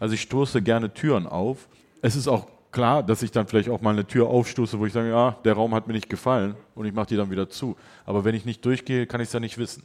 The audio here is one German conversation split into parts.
Also ich stoße gerne Türen auf. Es ist auch klar, dass ich dann vielleicht auch mal eine Tür aufstoße, wo ich sage, ja, der Raum hat mir nicht gefallen und ich mache die dann wieder zu. Aber wenn ich nicht durchgehe, kann ich es ja nicht wissen.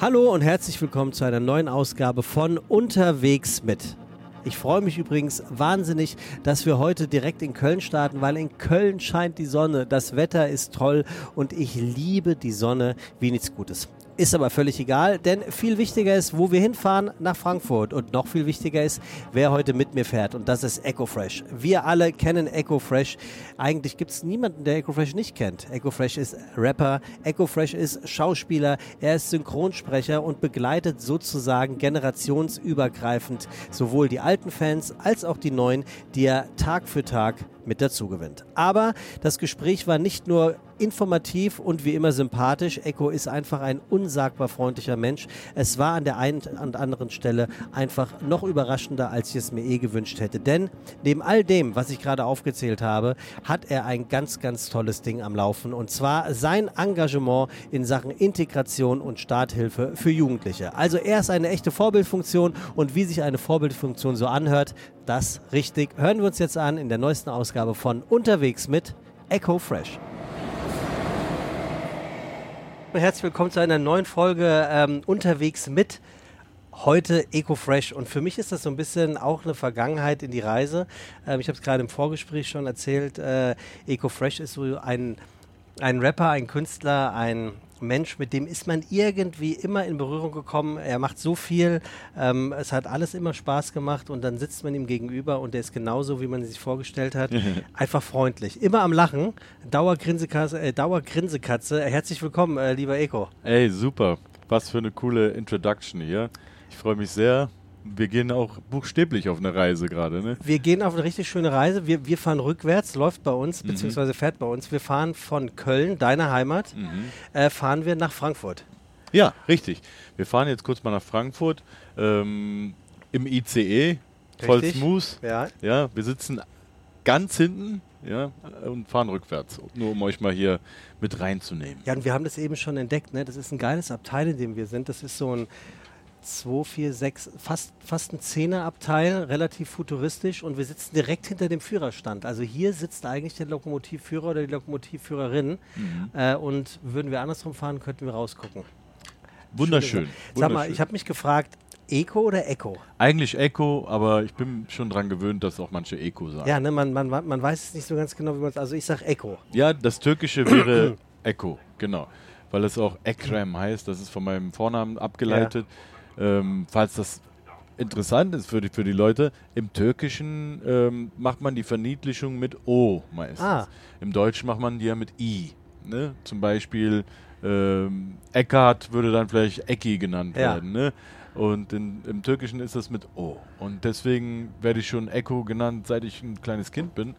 Hallo und herzlich willkommen zu einer neuen Ausgabe von Unterwegs mit. Ich freue mich übrigens wahnsinnig, dass wir heute direkt in Köln starten, weil in Köln scheint die Sonne, das Wetter ist toll und ich liebe die Sonne wie nichts Gutes. Ist aber völlig egal, denn viel wichtiger ist, wo wir hinfahren, nach Frankfurt. Und noch viel wichtiger ist, wer heute mit mir fährt. Und das ist EcoFresh. Wir alle kennen EcoFresh. Eigentlich gibt es niemanden, der EcoFresh nicht kennt. EcoFresh ist Rapper, EcoFresh ist Schauspieler, er ist Synchronsprecher und begleitet sozusagen generationsübergreifend sowohl die alten Fans als auch die neuen, die er Tag für Tag mit dazu gewinnt. Aber das Gespräch war nicht nur informativ und wie immer sympathisch. Echo ist einfach ein unsagbar freundlicher Mensch. Es war an der einen und anderen Stelle einfach noch überraschender, als ich es mir eh gewünscht hätte. Denn neben all dem, was ich gerade aufgezählt habe, hat er ein ganz, ganz tolles Ding am Laufen. Und zwar sein Engagement in Sachen Integration und Starthilfe für Jugendliche. Also er ist eine echte Vorbildfunktion und wie sich eine Vorbildfunktion so anhört, das richtig. Hören wir uns jetzt an in der neuesten Ausgabe von Unterwegs mit Echo Fresh. Herzlich willkommen zu einer neuen Folge ähm, Unterwegs mit heute EcoFresh. Und für mich ist das so ein bisschen auch eine Vergangenheit in die Reise. Ähm, ich habe es gerade im Vorgespräch schon erzählt. Äh, EcoFresh ist so ein, ein Rapper, ein Künstler, ein Mensch, mit dem ist man irgendwie immer in Berührung gekommen. Er macht so viel, ähm, es hat alles immer Spaß gemacht und dann sitzt man ihm gegenüber und der ist genauso, wie man sich vorgestellt hat. Einfach freundlich, immer am Lachen. Dauergrinsekatze, äh, Dauergrinsekatze. Herzlich willkommen, äh, lieber Eko. Ey, super. Was für eine coole Introduction hier. Ich freue mich sehr wir gehen auch buchstäblich auf eine Reise gerade, ne? Wir gehen auf eine richtig schöne Reise. Wir, wir fahren rückwärts, läuft bei uns, mhm. beziehungsweise fährt bei uns. Wir fahren von Köln, deiner Heimat, mhm. äh, fahren wir nach Frankfurt. Ja, richtig. Wir fahren jetzt kurz mal nach Frankfurt ähm, im ICE, voll smooth. Ja. ja, wir sitzen ganz hinten ja, und fahren rückwärts, nur um euch mal hier mit reinzunehmen. Ja, und wir haben das eben schon entdeckt. Ne? Das ist ein geiles Abteil, in dem wir sind. Das ist so ein 2, 4, 6, fast, fast ein Zehnerabteil, relativ futuristisch und wir sitzen direkt hinter dem Führerstand. Also hier sitzt eigentlich der Lokomotivführer oder die Lokomotivführerin mhm. äh, und würden wir andersrum fahren, könnten wir rausgucken. Wunderschön. Sag mal, ich habe mich gefragt, Eco oder Echo? Eigentlich Echo, aber ich bin schon daran gewöhnt, dass auch manche Echo sagen. Ja, ne, man, man, man weiß es nicht so ganz genau, wie man es. Also ich sage Echo. Ja, das Türkische wäre Echo, genau. Weil es auch Ekrem heißt, das ist von meinem Vornamen abgeleitet. Ja. Ähm, falls das interessant ist für die, für die Leute, im Türkischen ähm, macht man die Verniedlichung mit O meistens. Ah. Im Deutschen macht man die ja mit I. Ne? Zum Beispiel ähm, Eckhart würde dann vielleicht Ecki genannt ja. werden. Ne? Und in, im Türkischen ist das mit O. Und deswegen werde ich schon Echo genannt, seit ich ein kleines Kind bin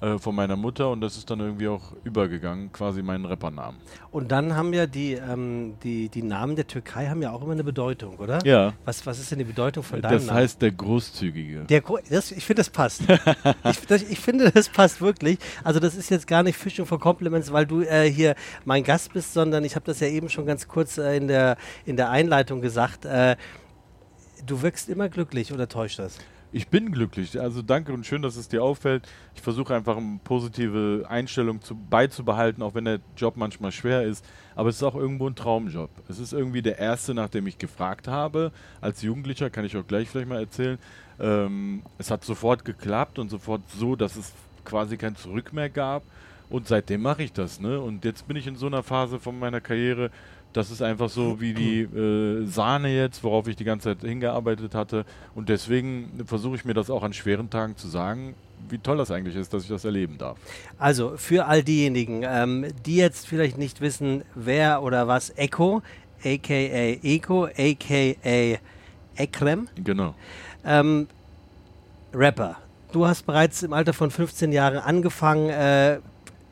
äh, von meiner Mutter und das ist dann irgendwie auch übergegangen, quasi meinen Rappernamen. Und dann haben ja die, ähm, die, die Namen der Türkei haben ja auch immer eine Bedeutung, oder? Ja. Was, was ist denn die Bedeutung von deinem das Namen? Das heißt der Großzügige. Der Gro das, ich finde, das passt. ich, das, ich, finde, das passt wirklich. Also das ist jetzt gar nicht Fischung for Compliments, weil du äh, hier mein Gast bist, sondern ich habe das ja eben schon ganz kurz äh, in, der, in der Einleitung gesagt. Äh, du wirkst immer glücklich oder täuscht das? Ich bin glücklich. Also danke und schön, dass es dir auffällt. Ich versuche einfach eine positive Einstellung zu, beizubehalten, auch wenn der Job manchmal schwer ist. Aber es ist auch irgendwo ein Traumjob. Es ist irgendwie der erste, nach dem ich gefragt habe. Als Jugendlicher kann ich auch gleich vielleicht mal erzählen. Ähm, es hat sofort geklappt und sofort so, dass es quasi kein Zurück mehr gab. Und seitdem mache ich das. Ne? Und jetzt bin ich in so einer Phase von meiner Karriere, das ist einfach so wie die äh, Sahne jetzt, worauf ich die ganze Zeit hingearbeitet hatte. Und deswegen versuche ich mir das auch an schweren Tagen zu sagen, wie toll das eigentlich ist, dass ich das erleben darf. Also für all diejenigen, ähm, die jetzt vielleicht nicht wissen, wer oder was Echo, aka Eco, aka Ekrem. Genau. Ähm, Rapper. Du hast bereits im Alter von 15 Jahren angefangen, äh,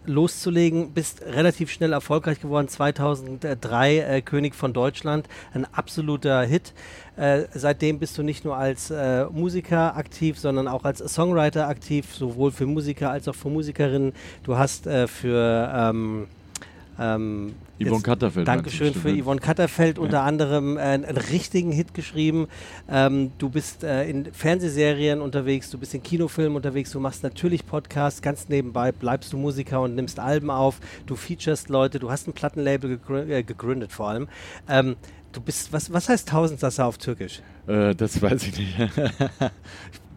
loszulegen. Bist relativ schnell erfolgreich geworden. 2003 äh, König von Deutschland, ein absoluter Hit. Äh, seitdem bist du nicht nur als äh, Musiker aktiv, sondern auch als Songwriter aktiv, sowohl für Musiker als auch für Musikerinnen. Du hast äh, für ähm, Ähm, Yvonne Katterfeld. Dankeschön für ne? Yvonne Katterfeld, ja. unter anderem äh, einen richtigen Hit geschrieben. Ähm, du bist äh, in Fernsehserien unterwegs, du bist in Kinofilmen unterwegs, du machst natürlich Podcasts, ganz nebenbei bleibst du Musiker und nimmst Alben auf, du featurest Leute, du hast ein Plattenlabel gegründet, äh, gegründet vor allem. Ähm, du bist, was, was heißt Tausendsasser auf Türkisch? Äh, das weiß ich nicht.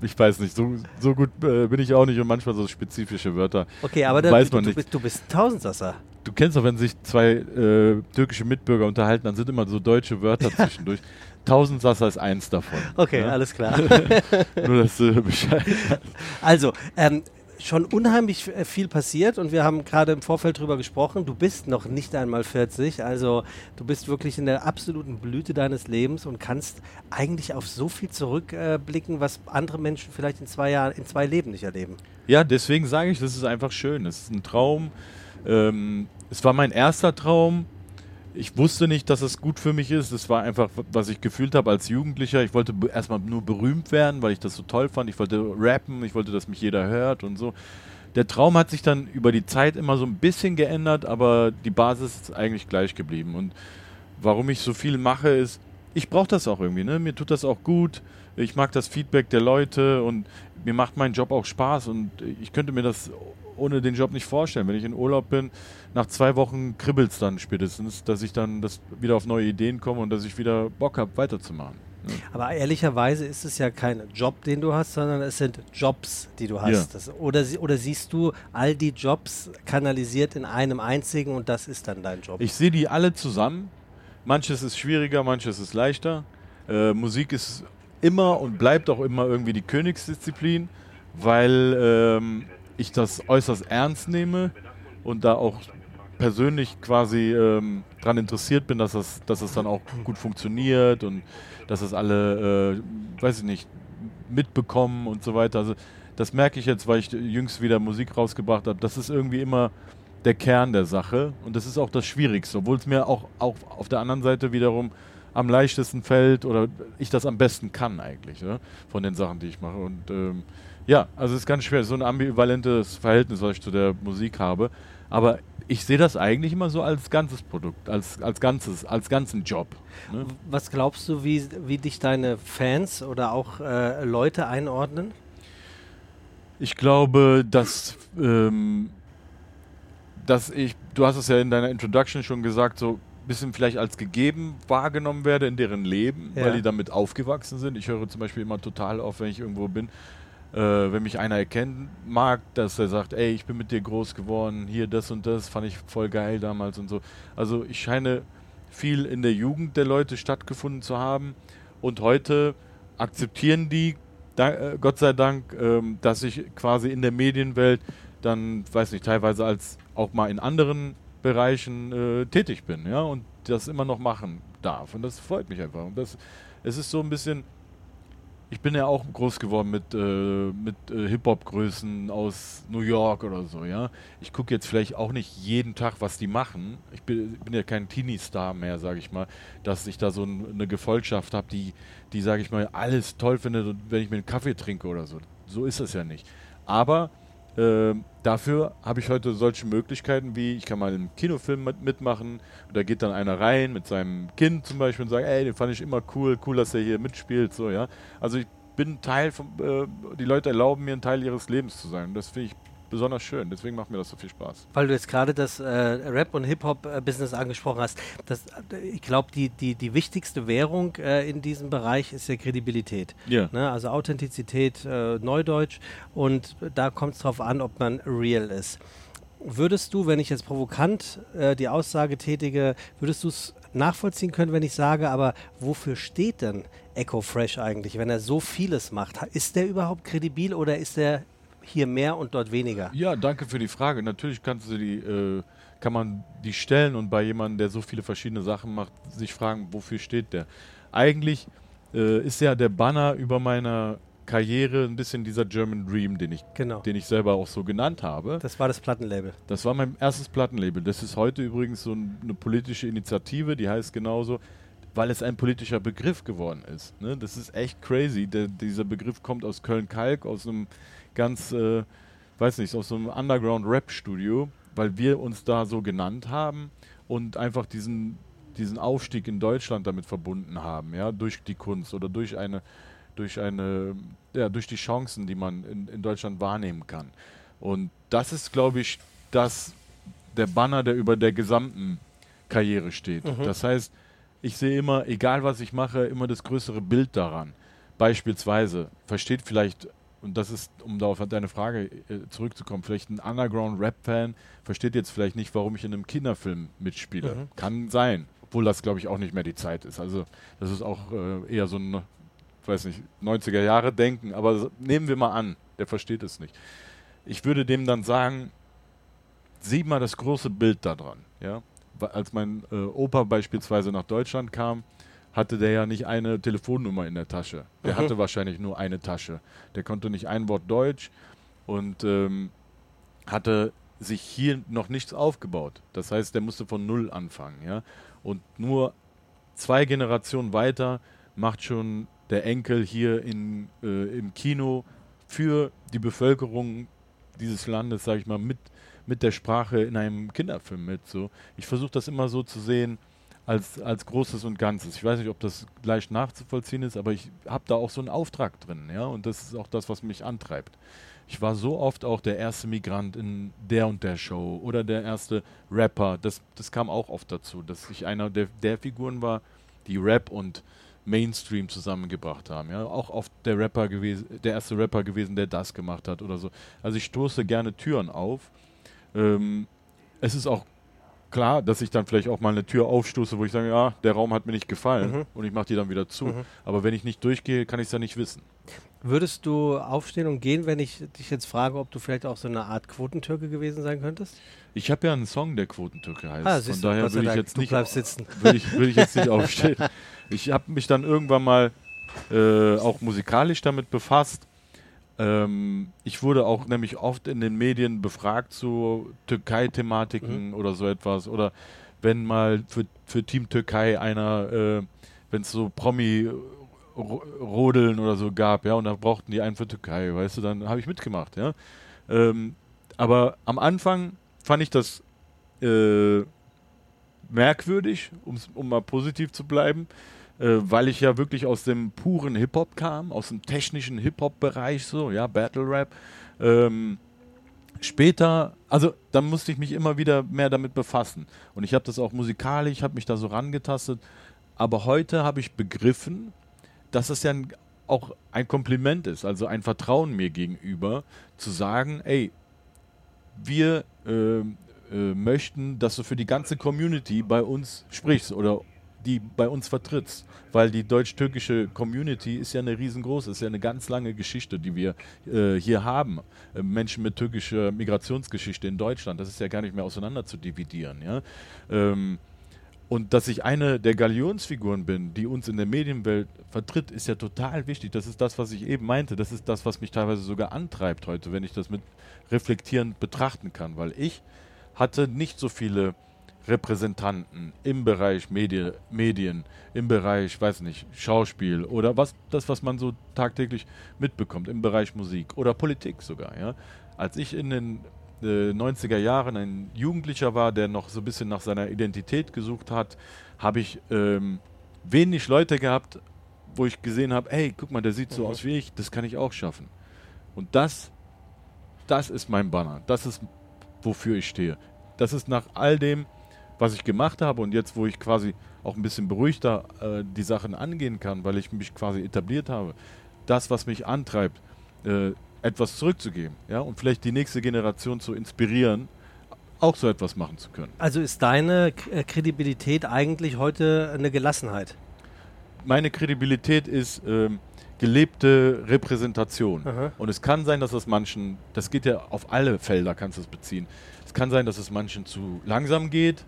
ich weiß nicht, so, so gut äh, bin ich auch nicht und manchmal so spezifische Wörter. Okay, aber da, weiß man du, nicht. Bist, du bist Tausendsasser. Du kennst doch, wenn sich zwei äh, türkische Mitbürger unterhalten, dann sind immer so deutsche Wörter zwischendurch. Tausendsasser ist eins davon. Okay, ja? alles klar. Nur, dass du Bescheid hast. Also, ähm, schon unheimlich äh, viel passiert und wir haben gerade im Vorfeld drüber gesprochen. Du bist noch nicht einmal 40, also du bist wirklich in der absoluten Blüte deines Lebens und kannst eigentlich auf so viel zurückblicken, was andere Menschen vielleicht in zwei Jahren, in zwei Leben nicht erleben. Ja, deswegen sage ich, das ist einfach schön. Es ist ein Traum. Ähm, es war mein erster Traum ich wusste nicht, dass es gut für mich ist. Das war einfach, was ich gefühlt habe als Jugendlicher. Ich wollte erstmal nur berühmt werden, weil ich das so toll fand. Ich wollte rappen, ich wollte, dass mich jeder hört und so. Der Traum hat sich dann über die Zeit immer so ein bisschen geändert, aber die Basis ist eigentlich gleich geblieben. Und warum ich so viel mache, ist, ich brauche das auch irgendwie. Ne? Mir tut das auch gut. Ich mag das Feedback der Leute und mir macht mein Job auch Spaß. Und ich könnte mir das ohne den Job nicht vorstellen. Wenn ich in Urlaub bin, nach zwei Wochen kribbelt es dann spätestens, dass ich dann das wieder auf neue Ideen komme und dass ich wieder Bock habe, weiterzumachen. Ja. Aber ehrlicherweise ist es ja kein Job, den du hast, sondern es sind Jobs, die du hast. Ja. Das, oder, oder siehst du all die Jobs kanalisiert in einem einzigen und das ist dann dein Job? Ich sehe die alle zusammen. Manches ist schwieriger, manches ist leichter. Äh, Musik ist immer und bleibt auch immer irgendwie die Königsdisziplin, weil ähm, ich das äußerst ernst nehme und da auch persönlich quasi ähm, daran interessiert bin, dass das, dass das dann auch gut funktioniert und dass das alle, äh, weiß ich nicht, mitbekommen und so weiter. Also das merke ich jetzt, weil ich jüngst wieder Musik rausgebracht habe. Das ist irgendwie immer der Kern der Sache und das ist auch das Schwierigste, obwohl es mir auch, auch auf der anderen Seite wiederum am leichtesten fällt oder ich das am besten kann eigentlich, ne? von den Sachen, die ich mache. Und ähm, ja, also es ist ganz schwer, so ein ambivalentes Verhältnis, was ich zu der Musik habe. Aber ich sehe das eigentlich immer so als ganzes Produkt, als, als ganzes, als ganzen Job. Ne? Was glaubst du, wie, wie dich deine Fans oder auch äh, Leute einordnen? Ich glaube, dass, ähm, dass ich, du hast es ja in deiner Introduction schon gesagt, so ein bisschen vielleicht als gegeben wahrgenommen werde in deren Leben, ja. weil die damit aufgewachsen sind. Ich höre zum Beispiel immer total auf, wenn ich irgendwo bin, äh, wenn mich einer erkennen mag, dass er sagt, ey, ich bin mit dir groß geworden, hier das und das, fand ich voll geil damals und so. Also ich scheine viel in der Jugend der Leute stattgefunden zu haben und heute akzeptieren die, da, äh, Gott sei Dank, ähm, dass ich quasi in der Medienwelt dann, weiß nicht, teilweise als auch mal in anderen Bereichen äh, tätig bin, ja, und das immer noch machen darf. Und das freut mich einfach. Und das, es ist so ein bisschen, ich bin ja auch groß geworden mit, äh, mit äh, Hip-Hop-Größen aus New York oder so, ja. Ich gucke jetzt vielleicht auch nicht jeden Tag, was die machen. Ich bin, bin ja kein Teenie-Star mehr, sage ich mal, dass ich da so ein, eine Gefolgschaft habe, die, die sage ich mal, alles toll findet, wenn ich mir einen Kaffee trinke oder so. So ist das ja nicht. Aber äh, dafür habe ich heute solche Möglichkeiten wie, ich kann mal einen Kinofilm mit, mitmachen und da geht dann einer rein mit seinem Kind zum Beispiel und sagt, ey, den fand ich immer cool, cool, dass er hier mitspielt, so, ja. Also ich bin Teil von, äh, die Leute erlauben mir, ein Teil ihres Lebens zu sein das finde ich besonders schön. Deswegen macht mir das so viel Spaß. Weil du jetzt gerade das äh, Rap- und Hip-Hop-Business angesprochen hast. Das, ich glaube, die, die, die wichtigste Währung äh, in diesem Bereich ist ja Kredibilität. Ja. Ne? Also Authentizität, äh, Neudeutsch. Und da kommt es darauf an, ob man real ist. Würdest du, wenn ich jetzt provokant äh, die Aussage tätige, würdest du es nachvollziehen können, wenn ich sage, aber wofür steht denn Echo Fresh eigentlich, wenn er so vieles macht? Ist der überhaupt kredibil oder ist er hier mehr und dort weniger? Ja, danke für die Frage. Natürlich kannst du die, äh, kann man die stellen und bei jemandem, der so viele verschiedene Sachen macht, sich fragen, wofür steht der? Eigentlich äh, ist ja der Banner über meiner Karriere ein bisschen dieser German Dream, den ich, genau. den ich selber auch so genannt habe. Das war das Plattenlabel. Das war mein erstes Plattenlabel. Das ist heute übrigens so eine politische Initiative, die heißt genauso, weil es ein politischer Begriff geworden ist. Ne? Das ist echt crazy. Der, dieser Begriff kommt aus Köln-Kalk, aus einem ganz, äh, weiß nicht, aus so einem Underground-Rap-Studio. weil wir uns da so genannt haben und einfach diesen, diesen Aufstieg in Deutschland damit verbunden haben, ja, durch die Kunst oder durch eine, durch eine, ja, durch die Chancen, die man in, in Deutschland wahrnehmen kann. Und das ist, glaube ich, das, der Banner, der über der gesamten Karriere steht. Mhm. Das heißt, ich sehe immer, egal was ich mache, immer das größere Bild daran. Beispielsweise versteht vielleicht, und das ist, um da auf deine Frage äh, zurückzukommen, vielleicht ein Underground-Rap-Fan versteht jetzt vielleicht nicht, warum ich in einem Kinderfilm mitspiele. Mhm. Kann sein. Obwohl das, glaube ich, auch nicht mehr die Zeit ist. Also, das ist auch äh, eher so ein, weiß nicht, 90er Jahre Denken. Aber nehmen wir mal an, der versteht es nicht. Ich würde dem dann sagen, sieh mal das große Bild da dran. Ja? als mein äh, Opa beispielsweise nach Deutschland kam, hatte der ja nicht eine Telefonnummer in der Tasche. Der mhm. hatte wahrscheinlich nur eine Tasche. Der konnte nicht ein Wort Deutsch und ähm, hatte sich hier noch nichts aufgebaut. Das heißt, der musste von Null anfangen. Ja? Und nur zwei Generationen weiter macht schon der Enkel hier in, äh, im Kino für die Bevölkerung dieses Landes, sage ich mal, mit mit der Sprache in einem Kinderfilm mit. So. Ich versuche das immer so zu sehen als, als Großes und Ganzes. Ich weiß nicht, ob das leicht nachzuvollziehen ist, aber ich habe da auch so einen Auftrag drin, ja, und das ist auch das, was mich antreibt. Ich war so oft auch der erste Migrant in der und der Show oder der erste Rapper. Das, das kam auch oft dazu, dass ich einer der, der Figuren war, die Rap und Mainstream zusammengebracht haben. Ja, auch oft der Rapper gewesen, der erste Rapper gewesen, der das gemacht hat oder so. Also ich stoße gerne Türen auf ähm, es ist auch klar, dass ich dann vielleicht auch mal eine Tür aufstoße, wo ich sage, ja, der Raum hat mir nicht gefallen mhm. und ich mache die dann wieder zu. Mhm. Aber wenn ich nicht durchgehe, kann ich es ja nicht wissen. Würdest du aufstehen und gehen, wenn ich dich jetzt frage, ob du vielleicht auch so eine Art Quotentürke gewesen sein könntest? Ich habe ja einen Song, der Quotentürke heißt. Ah, Von daher würde ich jetzt nicht ich, würd ich jetzt nicht aufstehen. Ich habe mich dann irgendwann mal äh, auch musikalisch damit befasst ähm, ich wurde auch nämlich oft in den Medien befragt zu Türkei-Thematiken mhm. oder so etwas. Oder wenn mal für, für Team Türkei einer, äh, wenn es so Promi Rodeln oder so gab, ja, und da brauchten die einen für Türkei, weißt du, dann habe ich mitgemacht, ja. Ähm, aber am Anfang fand ich das äh, merkwürdig, um mal positiv zu bleiben, äh, weil ich ja wirklich aus dem puren Hip-Hop kam, aus dem technischen Hip-Hop-Bereich, so, ja, Battle Rap. Ähm, später, also dann musste ich mich immer wieder mehr damit befassen. Und ich habe das auch musikalisch, habe mich da so rangetastet. Aber heute habe ich begriffen, dass es ja ein, auch ein Kompliment ist, also ein Vertrauen mir gegenüber, zu sagen, ey, wir äh, äh, möchten, dass du für die ganze Community bei uns sprichst oder die bei uns vertrittst. Weil die deutsch-türkische Community ist ja eine riesengroße, ist ja eine ganz lange Geschichte, die wir äh, hier haben. Äh, Menschen mit türkischer Migrationsgeschichte in Deutschland, das ist ja gar nicht mehr auseinander zu dividieren. Ja? Ähm, und dass ich eine der Galionsfiguren bin, die uns in der Medienwelt vertritt, ist ja total wichtig. Das ist das, was ich eben meinte. Das ist das, was mich teilweise sogar antreibt heute, wenn ich das mit reflektierend betrachten kann. Weil ich hatte nicht so viele Repräsentanten im Bereich Medi Medien, im Bereich, weiß nicht, Schauspiel oder was das, was man so tagtäglich mitbekommt, im Bereich Musik oder Politik sogar. Ja? Als ich in den äh, 90er Jahren ein Jugendlicher war, der noch so ein bisschen nach seiner Identität gesucht hat, habe ich ähm, wenig Leute gehabt, wo ich gesehen habe, hey, guck mal, der sieht so mhm. aus wie ich, das kann ich auch schaffen. Und das, das ist mein Banner, das ist, wofür ich stehe. Das ist nach all dem, was ich gemacht habe und jetzt, wo ich quasi auch ein bisschen beruhigter äh, die Sachen angehen kann, weil ich mich quasi etabliert habe, das, was mich antreibt, äh, etwas zurückzugeben, ja, und vielleicht die nächste Generation zu inspirieren, auch so etwas machen zu können. Also ist deine äh, Kredibilität eigentlich heute eine Gelassenheit? Meine Kredibilität ist ähm, gelebte Repräsentation. Aha. Und es kann sein, dass es manchen, das geht ja auf alle Felder, kannst du es beziehen. Es kann sein, dass es manchen zu langsam geht,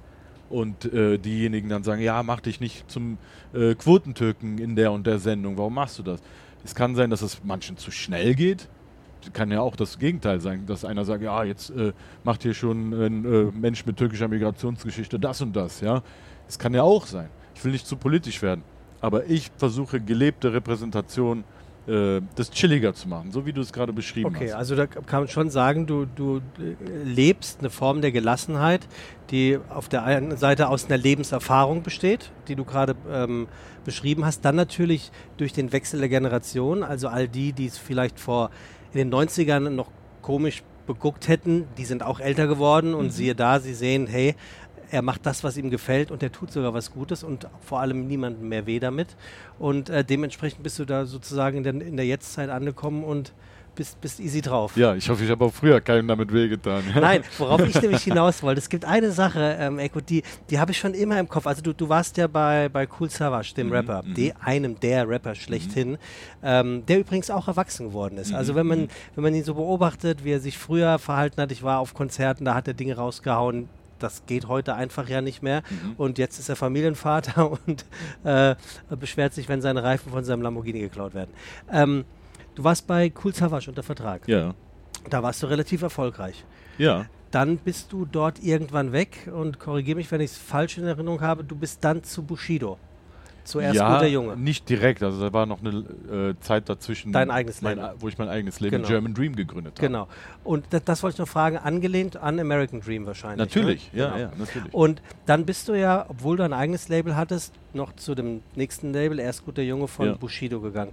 und äh, diejenigen dann sagen, ja, mach dich nicht zum äh, Quotentürken in der und der Sendung, warum machst du das? Es kann sein, dass es manchen zu schnell geht. Kann ja auch das Gegenteil sein, dass einer sagt, ja, jetzt äh, macht hier schon ein äh, Mensch mit türkischer Migrationsgeschichte das und das, ja. Es kann ja auch sein. Ich will nicht zu politisch werden, aber ich versuche gelebte Repräsentation äh, das chilliger zu machen, so wie du es gerade beschrieben Okay, hast. also da kann man schon sagen, du, du äh, lebst eine Form der Gelassenheit, die auf der einen Seite aus einer Lebenserfahrung besteht, die du gerade ähm, beschrieben hast. Dann natürlich durch den Wechsel der Generation, also all die, die es vielleicht vor in den 90ern noch komisch beguckt hätten, die sind auch älter geworden und Mhm. siehe da, sie sehen, hey, er macht das, was ihm gefällt und er tut sogar was Gutes und vor allem niemandem mehr weh damit. Und äh, dementsprechend bist du da sozusagen in der, in der Jetztzeit angekommen und bist, bist easy drauf. Ja, ich hoffe, ich habe auch früher keinem damit wehgetan. Nein, worauf ich nämlich hinaus wollte, es gibt eine Sache, ähm, Eko, die, die habe ich schon immer im Kopf. Also du, du warst ja bei, bei Cool Savage, dem Mhm, Rapper, mhm. de, einem der Rapper schlechthin, ähm, der übrigens auch erwachsen geworden ist. Mhm, Also wenn man, mhm. wenn man ihn so beobachtet, wie er sich früher verhalten hat, ich war auf Konzerten, da hat er Dinge rausgehauen, das geht heute einfach ja nicht mehr. Mhm. Und jetzt ist er Familienvater und äh, beschwert sich, wenn seine Reifen von seinem Lamborghini geklaut werden. Ähm, du warst bei Cool Savage unter Vertrag. Ja, Da warst du relativ erfolgreich. ja. Dann bist du dort irgendwann weg und korrigiere mich, wenn ich es falsch in Erinnerung habe, du bist dann zu Bushido. Zuerst ja, guter Junge. nicht direkt. Also da war noch eine äh, Zeit dazwischen, Dein eigenes mein, Label. wo ich mein eigenes Leben Genau. German Dream gegründet habe. Genau. Und das, das wollte ich noch fragen, angelehnt an American Dream wahrscheinlich. Natürlich, ne? ja, Genau. ja, natürlich. Und dann bist du ja, obwohl du ein eigenes Label hattest, noch zu dem nächsten Label, erst guter Junge von Ja. Bushido gegangen.